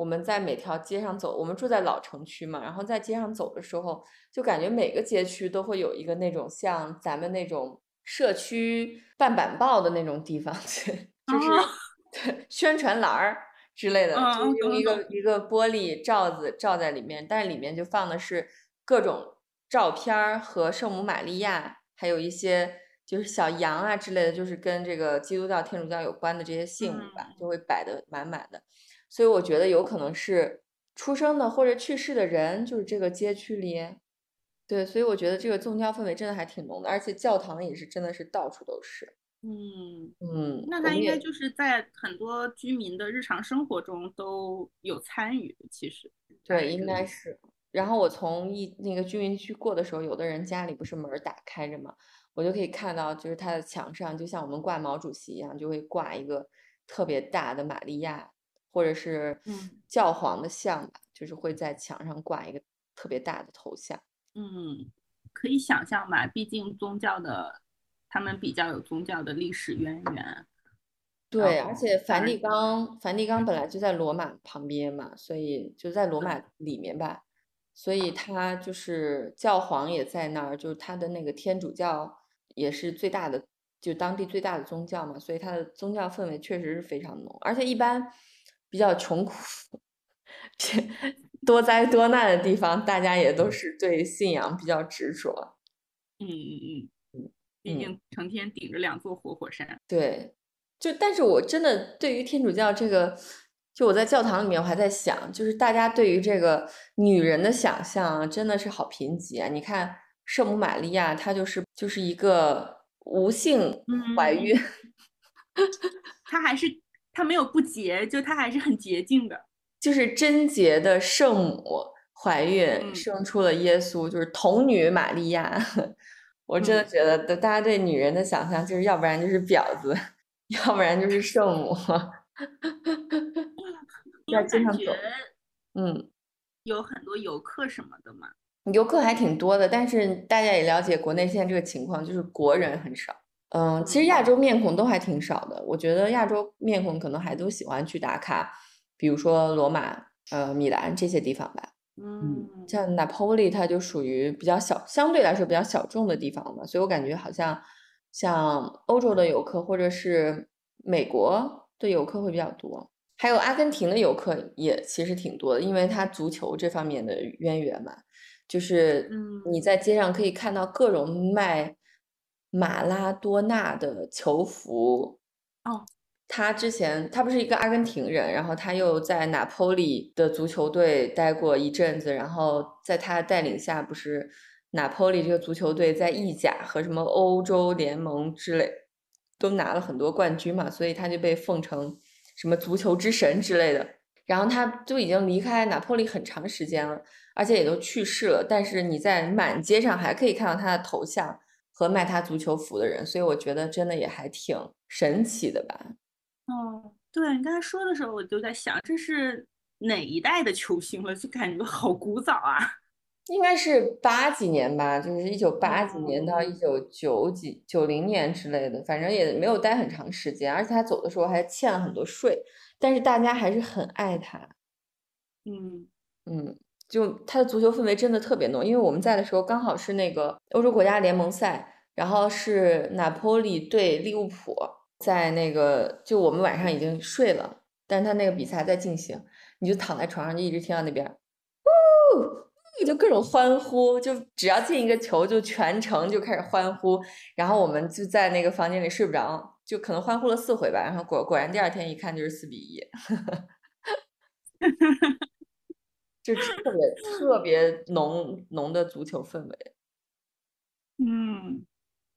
我们在每条街上走，我们住在老城区嘛，然后在街上走的时候，就感觉每个街区都会有一个那种像咱们那种社区办板报的那种地方，就是 对宣传栏儿之类的，就用一个一个玻璃罩子罩在里面，但是里面就放的是各种照片和圣母玛利亚，还有一些。就是小羊啊之类的，就是跟这个基督教、天主教有关的这些信物吧，就会摆的满满的。所以我觉得有可能是出生的或者去世的人就是这个街区里。对，所以我觉得这个宗教氛围真的还挺浓的，而且教堂也是真的是到处都是。嗯嗯，那他应该就是在很多居民的日常生活中都有参与。其实对，应该是。然后我从一那个居民区过的时候，有的人家里不是门打开着嘛，我就可以看到，就是他的墙上就像我们挂毛主席一样，就会挂一个特别大的玛利亚或者是教皇的像吧，就是会在墙上挂一个特别大的头像。嗯，可以想象吧，毕竟宗教的，他们比较有宗教的历史渊源。对，而且梵蒂冈，梵蒂冈本来就在罗马旁边嘛，所以就在罗马里面吧，所以他就是教皇也在那儿，就是他的那个天主教也是最大的，就当地最大的宗教嘛，所以他的宗教氛围确实是非常浓，而且一般比较穷苦。多灾多难的地方，大家也都是对信仰比较执着。嗯嗯嗯，毕竟成天顶着两座活火山。对，就但是我真的对于天主教这个，就我在教堂里面，我还在想，就是大家对于这个女人的想象真的是好贫瘠啊！你看圣母玛利亚，她就是就是一个无性怀孕，她还是她没有不洁，就她还是很洁净的。就是贞洁的圣母怀孕生出了耶稣，就是童女玛利亚。我真的觉得，大家对女人的想象，就是要不然就是婊子，要不然就是圣母。要经常走，嗯，有很多游客什么的嘛。游客还挺多的，但是大家也了解国内现在这个情况，就是国人很少。嗯，其实亚洲面孔都还挺少的。我觉得亚洲面孔可能还都喜欢去打卡。比如说罗马、呃米兰这些地方吧，嗯，像 Napoli，它就属于比较小，相对来说比较小众的地方嘛，所以我感觉好像像欧洲的游客或者是美国的游客会比较多，还有阿根廷的游客也其实挺多的，因为它足球这方面的渊源嘛，就是你在街上可以看到各种卖马拉多纳的球服哦。他之前他不是一个阿根廷人，然后他又在拿坡里的足球队待过一阵子，然后在他带领下，不是拿坡里这个足球队在意甲和什么欧洲联盟之类都拿了很多冠军嘛，所以他就被奉成什么足球之神之类的。然后他就已经离开拿破里很长时间了，而且也都去世了，但是你在满街上还可以看到他的头像和卖他足球服的人，所以我觉得真的也还挺神奇的吧。哦，对你刚才说的时候，我就在想，这是哪一代的球星了？就感觉好古早啊！应该是八几年吧，就是一九八几年到一九九几九零年之类的，反正也没有待很长时间。而且他走的时候还欠了很多税，但是大家还是很爱他。嗯嗯，就他的足球氛围真的特别浓，因为我们在的时候刚好是那个欧洲国家联盟赛，然后是拿破里对利物浦。在那个，就我们晚上已经睡了，但是他那个比赛在进行，你就躺在床上就一直听到那边，呜，就各种欢呼，就只要进一个球，就全程就开始欢呼，然后我们就在那个房间里睡不着，就可能欢呼了四回吧，然后果果然第二天一看就是四比一，就特别特别浓浓的足球氛围，嗯。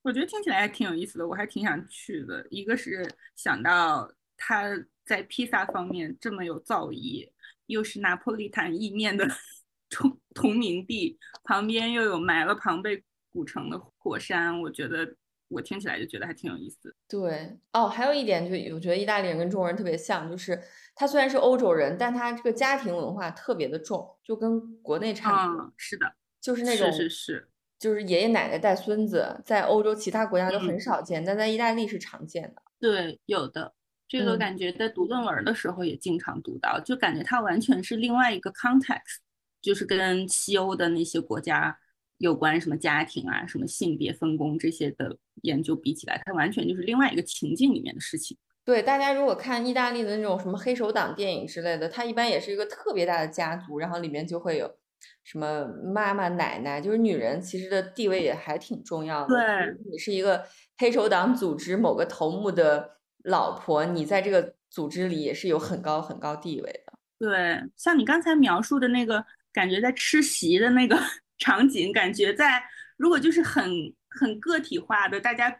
我觉得听起来还挺有意思的，我还挺想去的。一个是想到他在披萨方面这么有造诣，又是拿破利坦意面的 同同名地，旁边又有埋了庞贝古城的火山，我觉得我听起来就觉得还挺有意思。对，哦，还有一点就我觉得意大利人跟中国人特别像，就是他虽然是欧洲人，但他这个家庭文化特别的重，就跟国内差不多。是的，就是那种是是是。就是爷爷奶奶带孙子，在欧洲其他国家都很少见，但在意大利是常见的。对，有的这个感觉在读论文的时候也经常读到，就感觉它完全是另外一个 context，就是跟西欧的那些国家有关什么家庭啊、什么性别分工这些的研究比起来，它完全就是另外一个情境里面的事情。对，大家如果看意大利的那种什么黑手党电影之类的，它一般也是一个特别大的家族，然后里面就会有。什么妈妈奶奶，就是女人其实的地位也还挺重要的。对，你是一个黑手党组织某个头目的老婆，你在这个组织里也是有很高很高地位的。对，像你刚才描述的那个感觉，在吃席的那个 场景，感觉在如果就是很很个体化的，大家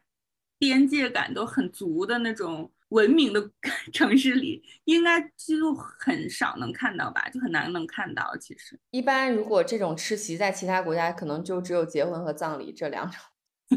边界感都很足的那种文明的 城市里，应该就很少能看到吧，就很难能看到。其实，一般如果这种吃席在其他国家，可能就只有结婚和葬礼这两种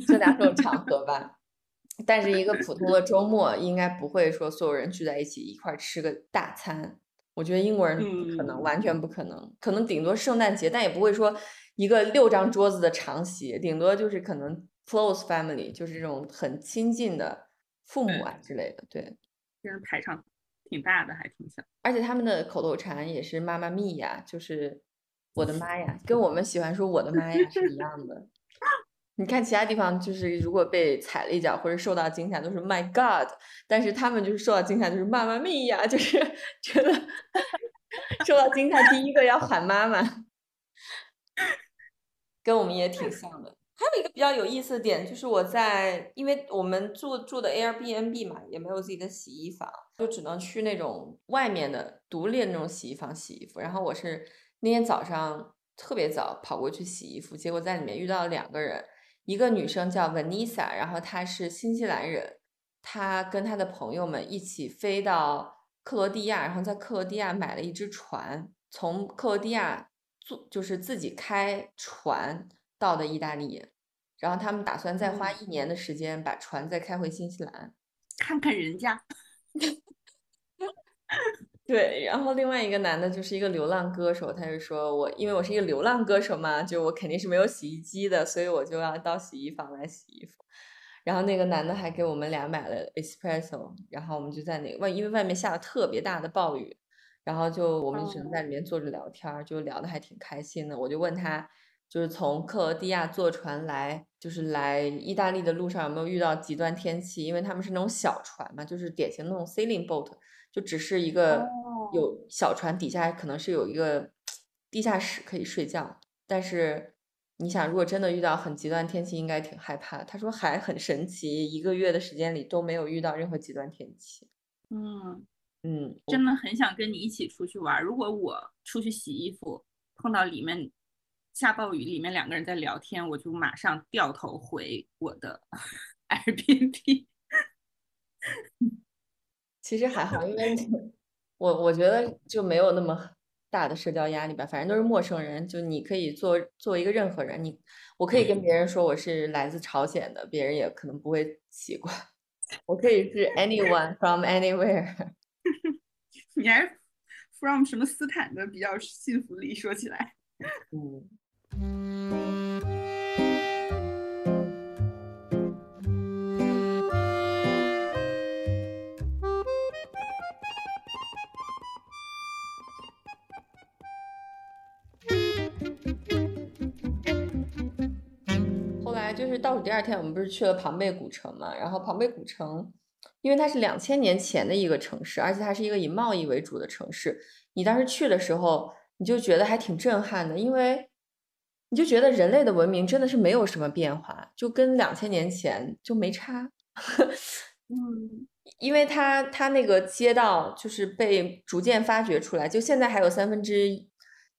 这两种场合吧。但是一个普通的周末，应该不会说所有人聚在一起一块吃个大餐。我觉得英国人不可能，完全不可能。可能顶多圣诞节，但也不会说一个六张桌子的长席，顶多就是可能 close family，就是这种很亲近的父母啊之类的。对，这人排场挺大的，还挺像。而且他们的口头禅也是“妈妈咪呀”，就是 我的妈呀，跟我们喜欢说“我的妈呀”是一样的。你看其他地方，就是如果被踩了一脚或者受到惊吓，都是 My God，但是他们就是受到惊吓，就是妈妈咪呀，就是 觉得受到惊吓第一个要喊妈妈，跟我们也挺像的。还有一个比较有意思的点，就是我在，因为我们住住的 Airbnb 嘛，也没有自己的洗衣房，就只能去那种外面的独立的那种洗衣房洗衣服。然后我是那天早上特别早跑过去洗衣服，结果在里面遇到了两个人。一个女生叫 Vanessa，然后她是新西兰人，她跟她的朋友们一起飞到克罗地亚，然后在克罗地亚买了一只船，从克罗地亚坐就是自己开船到的意大利，然后他们打算再花一年的时间把船再开回新西兰，看看人家。对，然后另外一个男的就是一个流浪歌手，他就说我因为我是一个流浪歌手嘛，就我肯定是没有洗衣机的，所以我就要到洗衣房来洗衣服。然后那个男的还给我们俩买了 espresso，然后我们就在那外，因为外面下了特别大的暴雨，然后就我们只能在里面坐着聊天，就聊得还挺开心的。我就问他，就是从克罗地亚坐船来，就是来意大利的路上有没有遇到极端天气？因为他们是那种小船嘛，就是典型那种 sailing boat。就只是一个有小船底下可能是有一个地下室可以睡觉，但是你想，如果真的遇到很极端天气，应该挺害怕。他说还很神奇，一个月的时间里都没有遇到任何极端天气。嗯嗯，真的很想跟你一起出去玩。如果我出去洗衣服碰到里面下暴雨，里面两个人在聊天，我就马上掉头回我的 Airbnb。其实还好，因为我我觉得就没有那么大的社交压力吧。反正都是陌生人，就你可以做做一个任何人。你我可以跟别人说我是来自朝鲜的，别人也可能不会奇怪。我可以是 anyone from anywhere。你还是 from 什么斯坦的比较信服力？说起来，嗯。后来就是倒数第二天，我们不是去了庞贝古城嘛？然后庞贝古城，因为它是两千年前的一个城市，而且它是一个以贸易为主的城市。你当时去的时候，你就觉得还挺震撼的，因为你就觉得人类的文明真的是没有什么变化，就跟两千年前就没差。嗯，因为它它那个街道就是被逐渐发掘出来，就现在还有三分之一、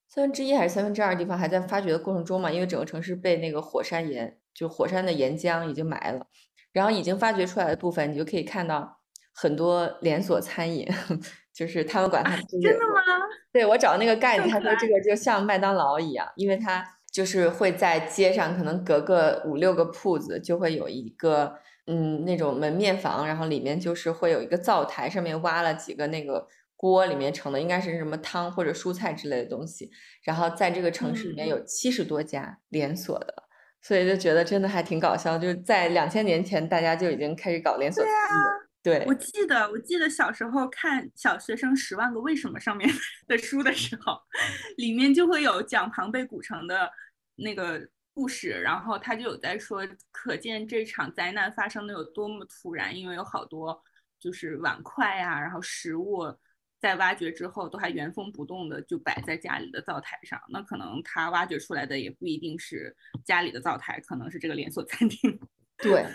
三分之一还是三分之二地方还在发掘的过程中嘛，因为整个城市被那个火山岩。就火山的岩浆已经埋了，然后已经发掘出来的部分，你就可以看到很多连锁餐饮，就是他们管它真的吗？对我找那个盖子，他说这个就像麦当劳一样，因为它就是会在街上，可能隔个五六个铺子就会有一个嗯那种门面房，然后里面就是会有一个灶台，上面挖了几个那个锅，里面盛的应该是什么汤或者蔬菜之类的东西，然后在这个城市里面有七十多家连锁的。所以就觉得真的还挺搞笑，就是在两千年前，大家就已经开始搞连锁。对我记得，我记得小时候看小学生《十万个为什么》上面 的书的时候，里面就会有讲庞贝古城的那个故事，然后他就有在说，可见这场灾难发生的有多么突然，因为有好多就是碗筷啊，然后食物。在挖掘之后，都还原封不动的就摆在家里的灶台上。那可能他挖掘出来的也不一定是家里的灶台，可能是这个连锁餐厅。对，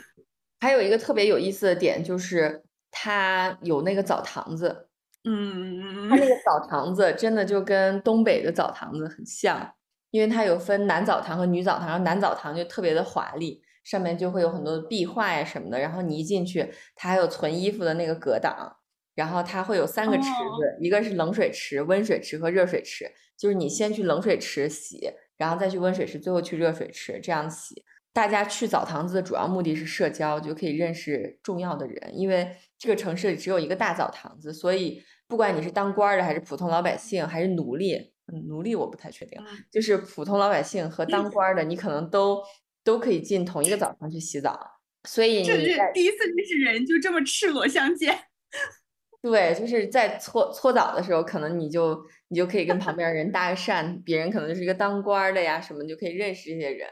还有一个特别有意思的点就是，他有那个澡堂子，嗯，他那个澡堂子真的就跟东北的澡堂子很像，因为它有分男澡堂和女澡堂，然后男澡堂就特别的华丽，上面就会有很多壁画呀什么的，然后你一进去，它还有存衣服的那个隔挡，然后它会有三个池子，一个是冷水池、温水池和热水池，就是你先去冷水池洗，然后再去温水池，最后去热水池这样洗。大家去澡堂子的主要目的是社交，就可以认识重要的人，因为这个城市里只有一个大澡堂子，所以不管你是当官的，还是普通老百姓，还是奴隶，奴隶我不太确定，就是普通老百姓和当官的，你可能都都可以进同一个澡堂去洗澡。所以这是第一次认识人就这么赤裸相见。对，就是在搓搓澡的时候，可能你就你就可以跟旁边人搭个讪，别人可能就是一个当官的呀什么，就可以认识这些人。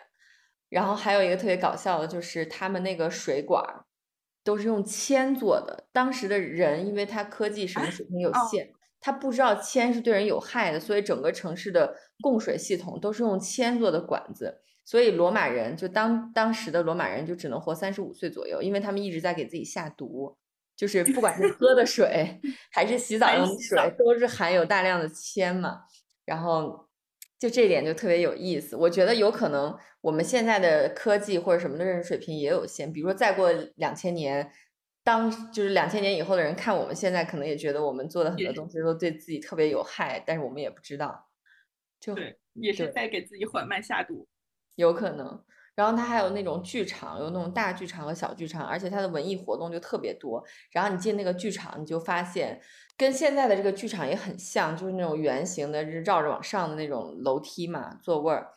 然后还有一个特别搞笑的，就是他们那个水管都是用铅做的。当时的人，因为他科技什么水平有限，他不知道铅是对人有害的，所以整个城市的供水系统都是用铅做的管子。所以罗马人就当当时的罗马人就只能活三十五岁左右，因为他们一直在给自己下毒，就是不管是喝的水 还是洗澡用的水，都是含有大量的铅嘛。然后。就这点就特别有意思，我觉得有可能我们现在的科技或者什么的认识水平也有限，比如说再过两千年，当就是两千年以后的人看我们现在，可能也觉得我们做的很多东西都对自己特别有害，但是我们也不知道，就对，也是在给自己缓慢下毒，有可能。然后它还有那种剧场，有那种大剧场和小剧场，而且它的文艺活动就特别多。然后你进那个剧场，你就发现跟现在的这个剧场也很像，就是那种圆形的，绕着往上的那种楼梯嘛，座位儿。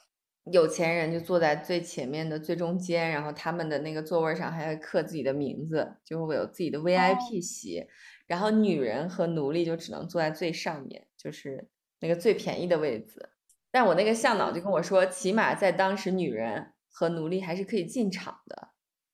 有钱人就坐在最前面的最中间，然后他们的那个座位上还会刻自己的名字，就会有自己的 VIP 席。然后女人和奴隶就只能坐在最上面，就是那个最便宜的位置。但我那个向导就跟我说，起码在当时，女人。和奴隶还是可以进场的，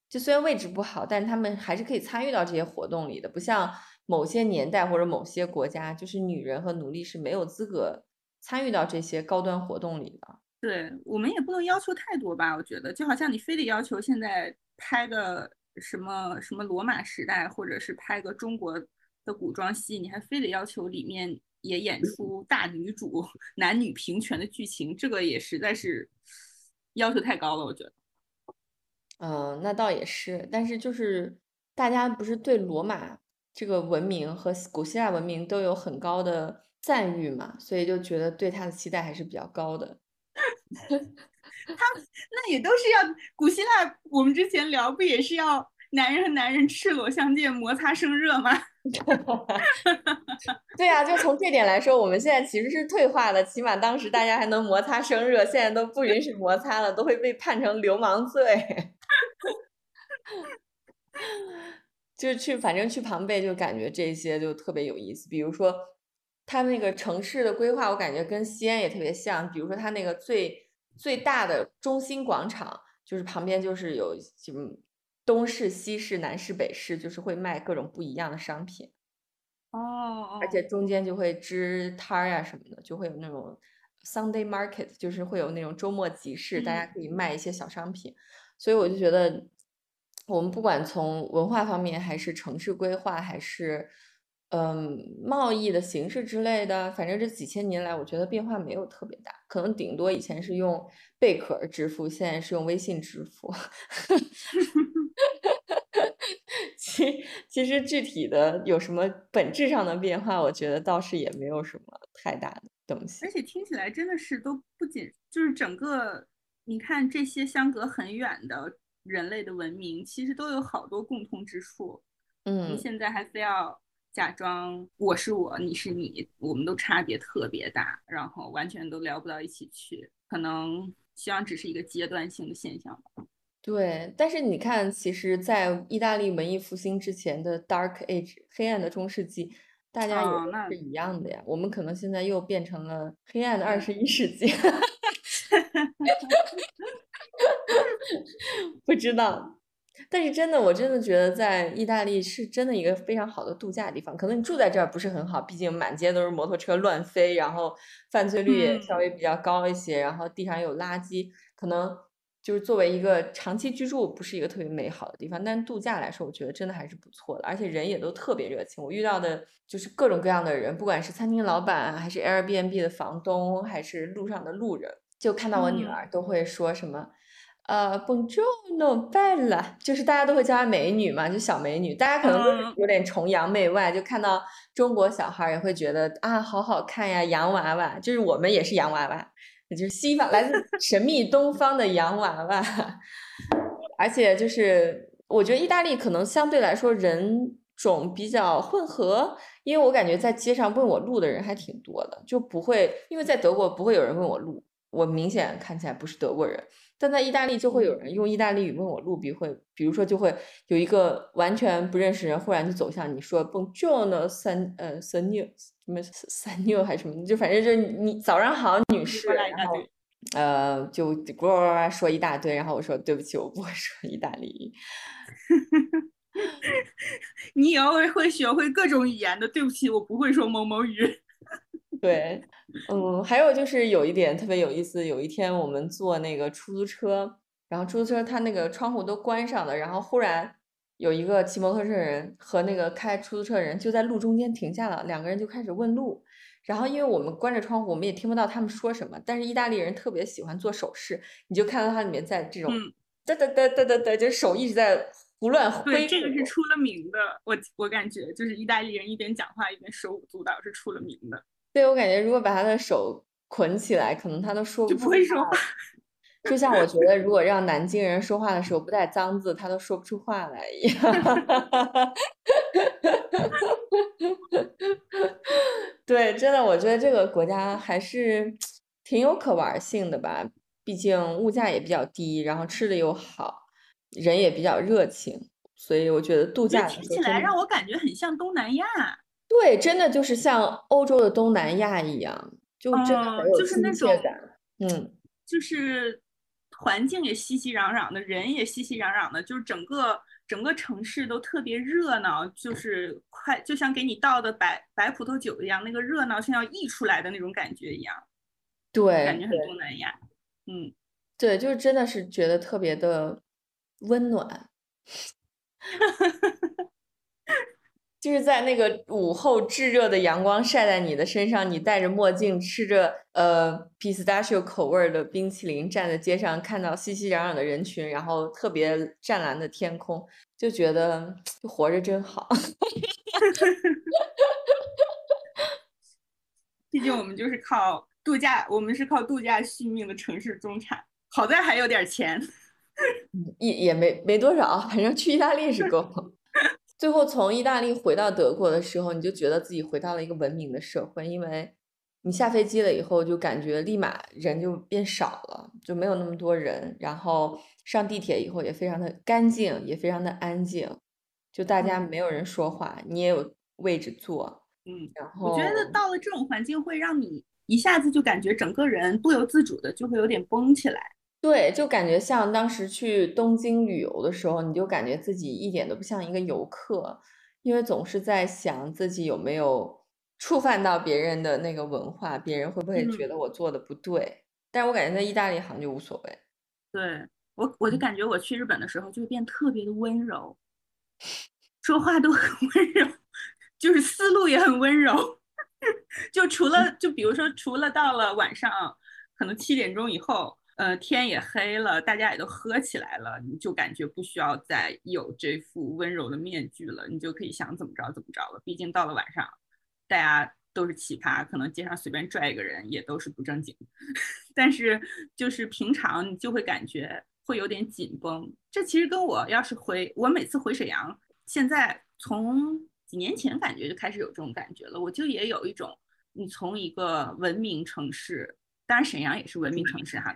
就虽然位置不好，但是他们还是可以参与到这些活动里的。不像某些年代或者某些国家，就是女人和奴隶是没有资格参与到这些高端活动里的。对我们也不能要求太多吧？我觉得，就好像你非得要求现在拍个什么什么罗马时代，或者是拍个中国的古装戏，你还非得要求里面也演出大女主、男女平权的剧情，这个也实在是。要求太高了，我觉得。嗯，那倒也是，但是就是大家不是对罗马这个文明和古希腊文明都有很高的赞誉嘛，所以就觉得对他的期待还是比较高的。他 那也都是要古希腊，我们之前聊不也是要男人和男人赤裸相见，摩擦生热吗？对啊，就从这点来说，我们现在其实是退化的。起码当时大家还能摩擦生热，现在都不允许摩擦了，都会被判成流氓罪。就去，反正去庞贝就感觉这些就特别有意思。比如说，它那个城市的规划，我感觉跟西安也特别像。比如说，它那个最最大的中心广场，就是旁边就是有什么。东市、西市、南市、北市，就是会卖各种不一样的商品，哦，而且中间就会支摊儿呀什么的，就会有那种 Sunday Market，就是会有那种周末集市，大家可以卖一些小商品。所以我就觉得，我们不管从文化方面，还是城市规划，还是嗯贸易的形式之类的，反正这几千年来，我觉得变化没有特别大，可能顶多以前是用贝壳支付，现在是用微信支付。其其实具体的有什么本质上的变化，我觉得倒是也没有什么太大的东西。而且听起来真的是都不仅就是整个，你看这些相隔很远的人类的文明，其实都有好多共通之处。嗯，现在还非要假装我是我，你是你，我们都差别特别大，然后完全都聊不到一起去。可能希望只是一个阶段性的现象吧。对，但是你看，其实，在意大利文艺复兴之前的 Dark Age 黑暗的中世纪，大家也是一样的呀。我们可能现在又变成了黑暗的二十一世纪，不知道。但是真的，我真的觉得在意大利是真的一个非常好的度假地方。可能你住在这儿不是很好，毕竟满街都是摩托车乱飞，然后犯罪率也稍微比较高一些，然后地上有垃圾，可能。就是作为一个长期居住，不是一个特别美好的地方，但度假来说，我觉得真的还是不错的，而且人也都特别热情。我遇到的就是各种各样的人，不管是餐厅老板，还是 Airbnb 的房东，还是路上的路人，就看到我女儿都会说什么。呃，Bonjour，no bella，就是大家都会叫她美女嘛，就小美女。大家可能都有点崇洋媚外，就看到中国小孩也会觉得啊，好好看呀，洋娃娃。就是我们也是洋娃娃，就是西方来自神秘东方的洋娃娃。而且就是我觉得意大利可能相对来说人种比较混合，因为我感觉在街上问我路的人还挺多的，就不会因为在德国不会有人问我路，我明显看起来不是德国人。但在意大利就会有人用意大利语问我路，比会，比如说就会有一个完全不认识人，忽然就走向你说 Bonjour，三呃 s n 什么 s n 还是什么，就反正就是你早上好，女士，然后呃就呱呱说一大堆，然后我说对不起，我不会说意大利语。你以后会学会各种语言的，对不起，我不会说某某语。对，嗯，还有就是有一点特别有意思，有一天我们坐那个出租车，然后出租车它那个窗户都关上了，然后忽然有一个骑摩托车人和那个开出租车人就在路中间停下了，两个人就开始问路，然后因为我们关着窗户，我们也听不到他们说什么，但是意大利人特别喜欢做手势，你就看到他里面在这种哒哒哒哒哒哒，就手一直在胡乱挥。对，这个是出了名的，我我感觉就是意大利人一边讲话一边手舞足蹈是出了名的。对我感觉，如果把他的手捆起来，可能他都说不会说话。就像我觉得，如果让南京人说话的时候不带脏字，他都说不出话来一样。对，真的，我觉得这个国家还是挺有可玩性的吧。毕竟物价也比较低，然后吃的又好，人也比较热情，所以我觉得度假听起来让我感觉很像东南亚。对，真的就是像欧洲的东南亚一样，就真的很有亲切感。嗯，就是环境也熙熙攘攘的，人也熙熙攘攘的，就是整个整个城市都特别热闹，就是快就像给你倒的白白葡萄酒一样，那个热闹像要溢出来的那种感觉一样。对，感觉很东南亚。嗯，对，就是真的是觉得特别的温暖。就是在那个午后炙热的阳光晒在你的身上，你戴着墨镜，吃着呃 pistachio 口味的冰淇淋，站在街上看到熙熙攘攘的人群，然后特别湛蓝的天空，就觉得就活着真好。毕竟我们就是靠度假，我们是靠度假续命的城市中产，好在还有点钱，也也没没多少，反正去意大利是够。最后从意大利回到德国的时候，你就觉得自己回到了一个文明的社会，因为你下飞机了以后，就感觉立马人就变少了，就没有那么多人。然后上地铁以后也非常的干净，也非常的安静，就大家没有人说话，你也有位置坐。嗯，然后我觉得到了这种环境，会让你一下子就感觉整个人不由自主的就会有点绷起来。对，就感觉像当时去东京旅游的时候，你就感觉自己一点都不像一个游客，因为总是在想自己有没有触犯到别人的那个文化，别人会不会觉得我做的不对。但是我感觉在意大利好像就无所谓。对我，我就感觉我去日本的时候就会变特别的温柔，说话都很温柔，就是思路也很温柔。就除了，就比如说，除了到了晚上，可能七点钟以后。呃，天也黑了，大家也都喝起来了，你就感觉不需要再有这副温柔的面具了，你就可以想怎么着怎么着了。毕竟到了晚上，大家都是奇葩，可能街上随便拽一个人也都是不正经。但是就是平常你就会感觉会有点紧绷。这其实跟我要是回我每次回沈阳，现在从几年前感觉就开始有这种感觉了，我就也有一种你从一个文明城市。当然，沈阳也是文明城市哈，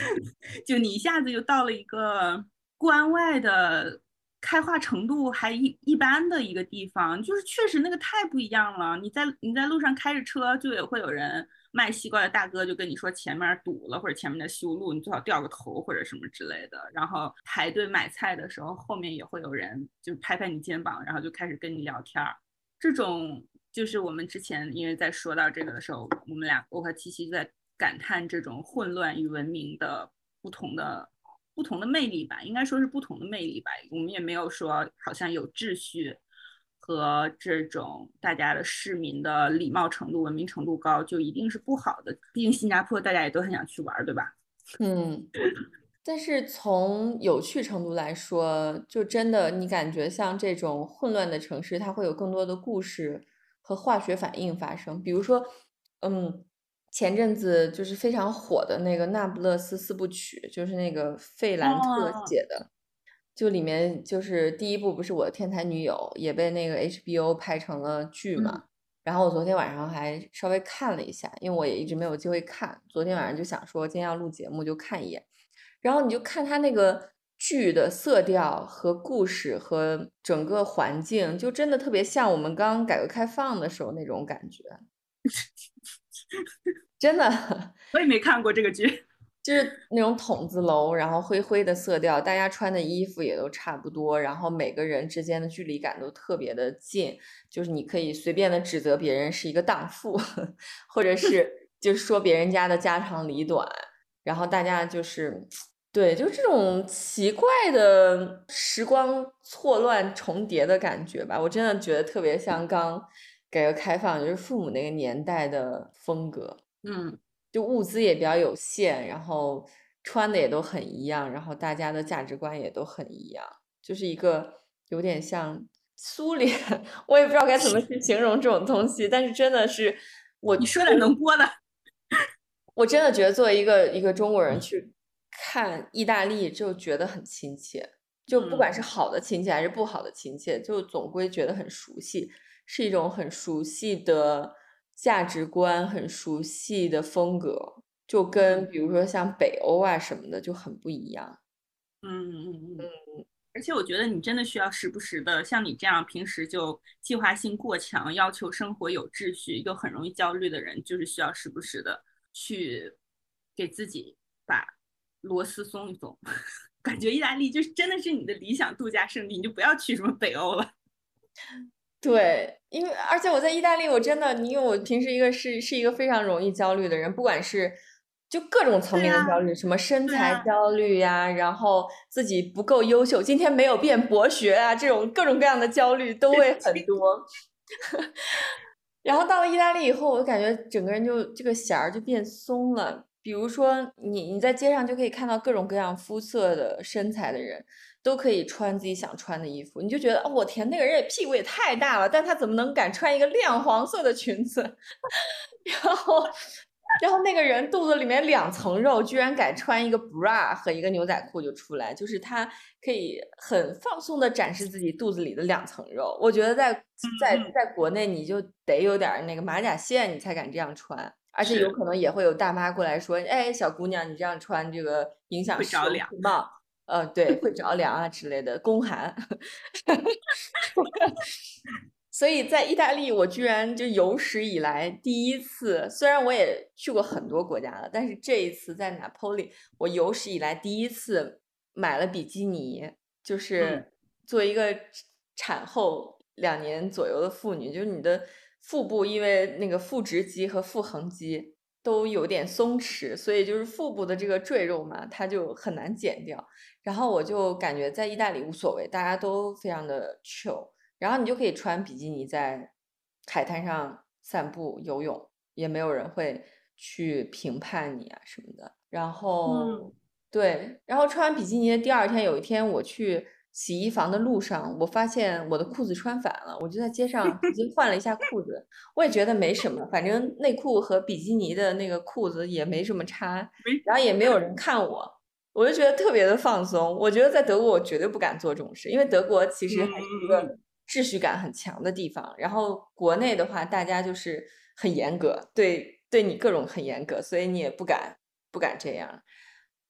就你一下子就到了一个关外的开化程度还一一般的一个地方，就是确实那个太不一样了。你在你在路上开着车，就也会有人卖西瓜的大哥就跟你说前面堵了或者前面在修路，你最好掉个头或者什么之类的。然后排队买菜的时候，后面也会有人就拍拍你肩膀，然后就开始跟你聊天儿。这种就是我们之前因为在说到这个的时候，我们俩我和七七在。感叹这种混乱与文明的不同的不同的魅力吧，应该说是不同的魅力吧。我们也没有说好像有秩序和这种大家的市民的礼貌程度、文明程度高，就一定是不好的。毕竟新加坡大家也都很想去玩，对吧？嗯。但是从有趣程度来说，就真的你感觉像这种混乱的城市，它会有更多的故事和化学反应发生。比如说，嗯，前阵子就是非常火的那个《那不勒斯四部曲》，就是那个费兰特写的，就里面就是第一部不是我的天才女友，也被那个 HBO 拍成了剧嘛。然后我昨天晚上还稍微看了一下，因为我也一直没有机会看。昨天晚上就想说今天要录节目，就看一眼。然后你就看他那个剧的色调和故事和整个环境，就真的特别像我们刚改革开放的时候那种感觉，真的。我也没看过这个剧，就是那种筒子楼，然后灰灰的色调，大家穿的衣服也都差不多，然后每个人之间的距离感都特别的近，就是你可以随便的指责别人是一个荡妇，或者是就是说别人家的家长里短，然后大家就是。对，就这种奇怪的时光错乱重叠的感觉吧，我真的觉得特别像刚改革开放，就是父母那个年代的风格。嗯，就物资也比较有限，然后穿的也都很一样，然后大家的价值观也都很一样，就是一个有点像苏联，我也不知道该怎么去形容这种东西，但是真的是我你说点能播的，我真的觉得作为一个一个中国人去。看意大利就觉得很亲切，就不管是好的亲切还是不好的亲切，就总归觉得很熟悉，是一种很熟悉的价值观，很熟悉的风格，就跟比如说像北欧啊什么的就很不一样。嗯嗯嗯。而且我觉得你真的需要时不时的，像你这样平时就计划性过强，要求生活有秩序又很容易焦虑的人，就是需要时不时的去给自己把。螺丝松一松，感觉意大利就是真的是你的理想度假胜地，你就不要去什么北欧了。对，因为而且我在意大利，我真的，因为我平时一个是是一个非常容易焦虑的人，不管是就各种层面的焦虑，什么身材焦虑呀，然后自己不够优秀，今天没有变博学啊，这种各种各样的焦虑都会很多。然后到了意大利以后，我感觉整个人就这个弦儿就变松了。比如说，你你在街上就可以看到各种各样肤色的身材的人，都可以穿自己想穿的衣服，你就觉得哦，我天，那个人也屁股也太大了，但他怎么能敢穿一个亮黄色的裙子？然后，然后那个人肚子里面两层肉，居然敢穿一个 bra 和一个牛仔裤就出来，就是他可以很放松的展示自己肚子里的两层肉。我觉得在在在国内，你就得有点那个马甲线，你才敢这样穿。而且有可能也会有大妈过来说：“哎，小姑娘，你这样穿这个影响着凉帽。”呃，对，会着凉啊之类的，宫寒。所以在意大利，我居然就有史以来第一次，虽然我也去过很多国家了，但是这一次在拿破里，我有史以来第一次买了比基尼，就是作为一个产后两年左右的妇女，就是你的。腹部因为那个腹直肌和腹横肌都有点松弛，所以就是腹部的这个赘肉嘛，它就很难减掉。然后我就感觉在意大利无所谓，大家都非常的 chill，然后你就可以穿比基尼在海滩上散步、游泳，也没有人会去评判你啊什么的。然后对，然后穿完比基尼的第二天，有一天我去。洗衣房的路上，我发现我的裤子穿反了，我就在街上已经换了一下裤子。我也觉得没什么，反正内裤和比基尼的那个裤子也没什么差，然后也没有人看我，我就觉得特别的放松。我觉得在德国我绝对不敢做这种事，因为德国其实还是一个秩序感很强的地方。然后国内的话，大家就是很严格，对对你各种很严格，所以你也不敢不敢这样。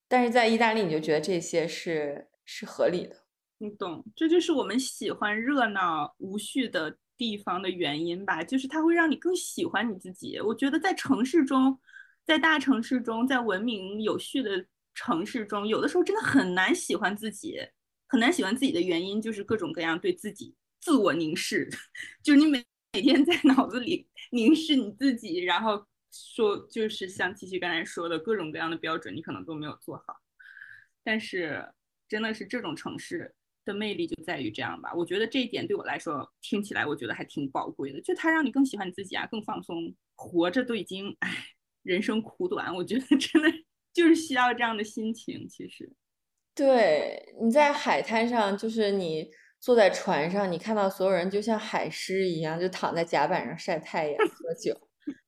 但是在意大利，你就觉得这些是是合理的。你懂，这就是我们喜欢热闹无序的地方的原因吧？就是它会让你更喜欢你自己。我觉得在城市中，在大城市中，在文明有序的城市中，有的时候真的很难喜欢自己，很难喜欢自己的原因就是各种各样对自己自我凝视，就是你每每天在脑子里凝视你自己，然后说，就是像七七刚才说的各种各样的标准，你可能都没有做好。但是真的是这种城市的魅力就在于这样吧。我觉得这一点对我来说听起来我觉得还挺宝贵的，就它让你更喜欢你自己啊，更放松。活着都已经唉，人生苦短，我觉得真的就是需要这样的心情。其实，对，你在海滩上，就是你坐在船上，你看到所有人就像海狮一样，就躺在甲板上晒太阳、喝 酒、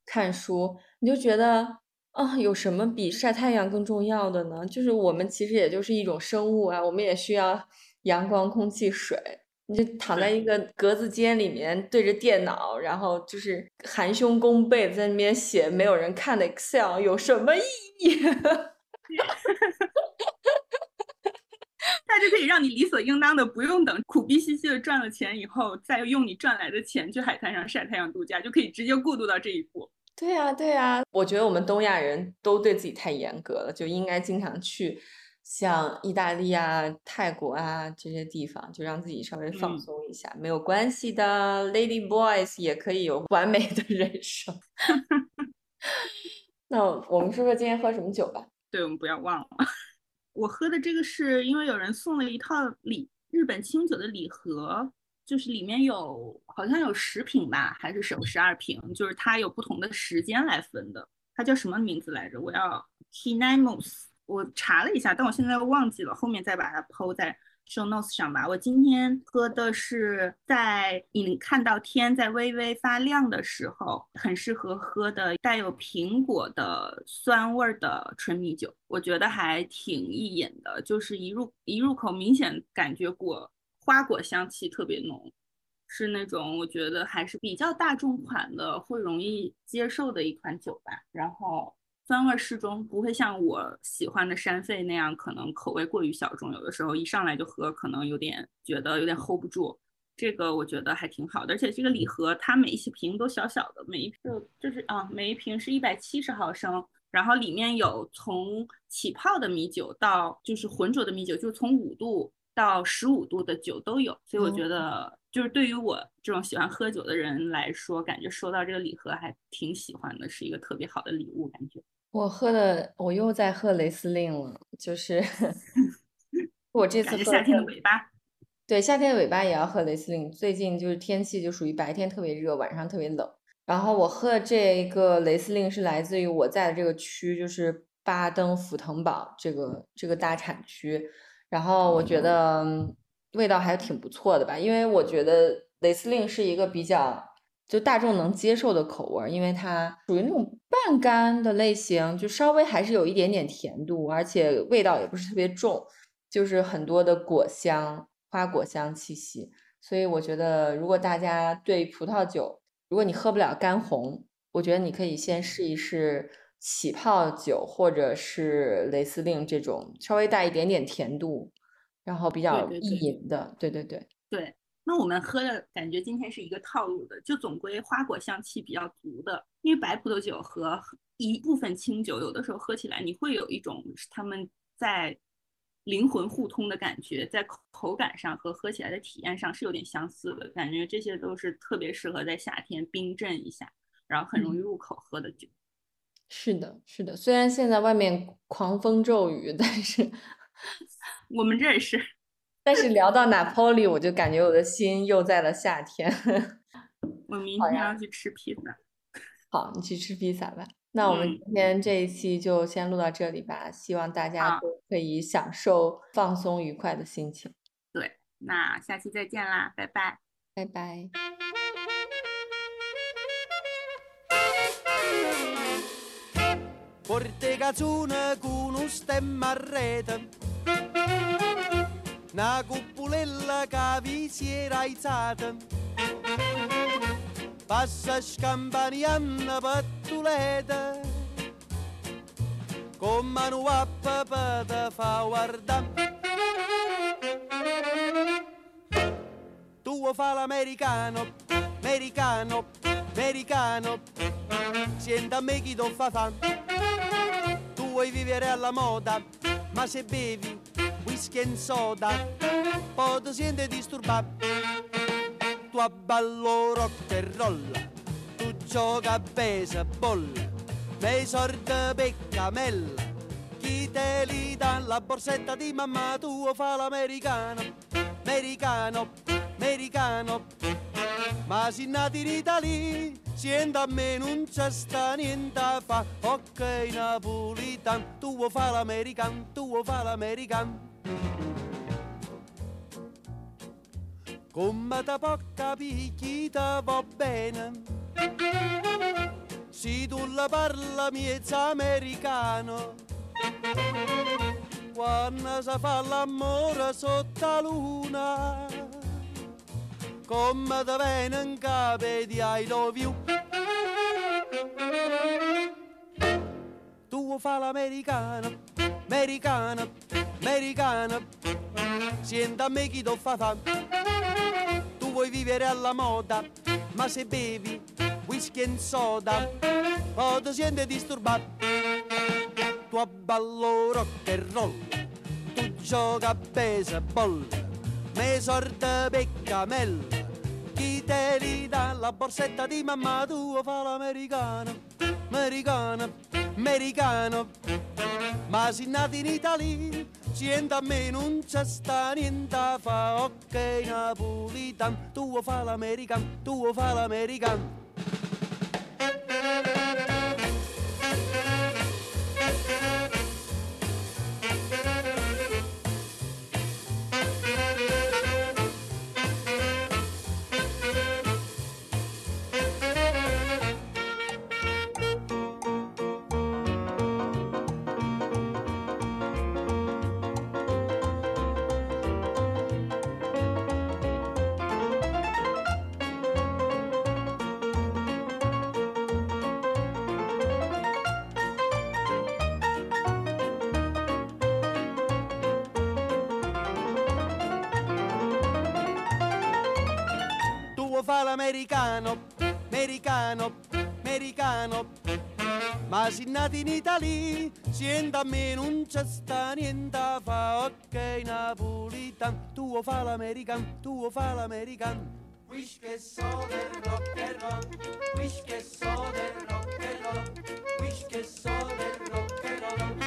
看书，你就觉得啊，有什么比晒太阳更重要的呢？就是我们其实也就是一种生物啊，我们也需要阳光、空气、水。你就躺在一个格子间里面，对着电脑，然后就是含胸弓背在那边写没有人看的 Excel，有什么意义？它就可以让你理所应当的不用等苦逼兮兮的赚了钱以后，再用你赚来的钱去海滩上晒太阳度假，就可以直接过渡到这一步。对呀，对呀，我觉得我们东亚人都对自己太严格了，就应该经常去。像意大利啊、泰国啊这些地方，就让自己稍微放松一下，没有关系的。Lady boys 也可以有完美的人生。那我们说说今天喝什么酒吧？对，我们不要忘了，我喝的这个是因为有人送了一套礼日本清酒的礼盒，就是里面有好像有十瓶吧，还是有十二瓶，就是它有不同的时间来分的。它叫什么名字来着？我要 Kinamos。我查了一下，但我现在忘记了，后面再把它抛在 show notes 上吧。我今天喝的是在你看到天在微微发亮的时候，很适合喝的带有苹果的酸味的纯米酒，我觉得还挺易饮的，就是一入一入口，明显感觉果花果香气特别浓，是那种我觉得还是比较大众款的，会容易接受的一款酒吧。然后。酸味适中，不会像我喜欢的山肺那样，可能口味过于小众。有的时候一上来就喝，可能有点觉得有点 hold 不住。这个我觉得还挺好的，而且这个礼盒它每一瓶都小小的，每一瓶就是啊，每一瓶是一百七十毫升，然后里面有从起泡的米酒到就是浑浊的米酒，就是从五度到十五度的酒都有。所以我觉得，就是对于我这种喜欢喝酒的人来说，感觉收到这个礼盒还挺喜欢的，是一个特别好的礼物，感觉。我喝的，我又在喝雷司令了，就是 我这次夏天的尾巴，对，夏天的尾巴也要喝雷司令。最近就是天气就属于白天特别热，晚上特别冷。然后我喝的这一个雷司令是来自于我在的这个区，就是巴登符腾堡这个这个大产区。然后我觉得味道还挺不错的吧，因为我觉得雷司令是一个比较。就大众能接受的口味，因为它属于那种半干的类型，就稍微还是有一点点甜度，而且味道也不是特别重，就是很多的果香、花果香气息。所以我觉得，如果大家对葡萄酒，如果你喝不了干红，我觉得你可以先试一试起泡酒，或者是雷司令这种稍微带一点点甜度，然后比较易饮的。对对对对。那我们喝的感觉今天是一个套路的，就总归花果香气比较足的，因为白葡萄酒和一部分清酒，有的时候喝起来你会有一种他们在灵魂互通的感觉，在口感上和喝起来的体验上是有点相似的感觉，这些都是特别适合在夏天冰镇一下，然后很容易入口喝的酒。是的，是的，虽然现在外面狂风骤雨，但是我们这也是。但是聊到 Napoli，我就感觉我的心又在了夏天。我明天要去吃披萨。好，你去吃披萨吧。那我们今天这一期就先录到这里吧。希望大家都可以享受放松愉快的心情。对，那下期再见啦，拜拜，拜拜。Una cupulella che vi si era alzata. Passa scampanianna pattuleta, con mano a papà fa guardare. Tu fa l'americano, americano, americano, senta me chi ti fa fame. Tu vuoi vivere alla moda, ma se bevi whisky e soda, poi ti senti disturbato. Tu abballo rock e roll, tu gioca a baseball, nei sordi peccamella, Chi te li dà la borsetta di mamma tua fa l'americano, americano, americano. Ma si nati in Italia, siendo a me non c'è sta niente a fa. Ok napolitan, tu fa l'americano, tu fa l'americano. Come da poca picchita va bene. Se tu la parla miezza americano. Quando si fa l'amore sotto la luna. Come da viene in capo di I love you. Tu fa l'americano, americano, americano. Senta a me chi ti fa fa. Tu vuoi vivere alla moda, ma se bevi whisky e soda, poi ti senti disturbato. Tu abballo rock and roll, tu gioca a baseball, me sorte peccamella. Chi te li dà la borsetta di mamma tua fa l'americano, americano, americano. Ma si nati in Italia, siente a me non c'è sta niente fa. Ok napolitan, tu fa l'americano, tu fa l'americano. arrivati in Italia, sienta a me non c'è sta niente fa, ok napolitan, tuo fa l'american, tuo fa l'american. Wish che so del rock and roll, wish che so del rock and roll, wish che so del rock and roll.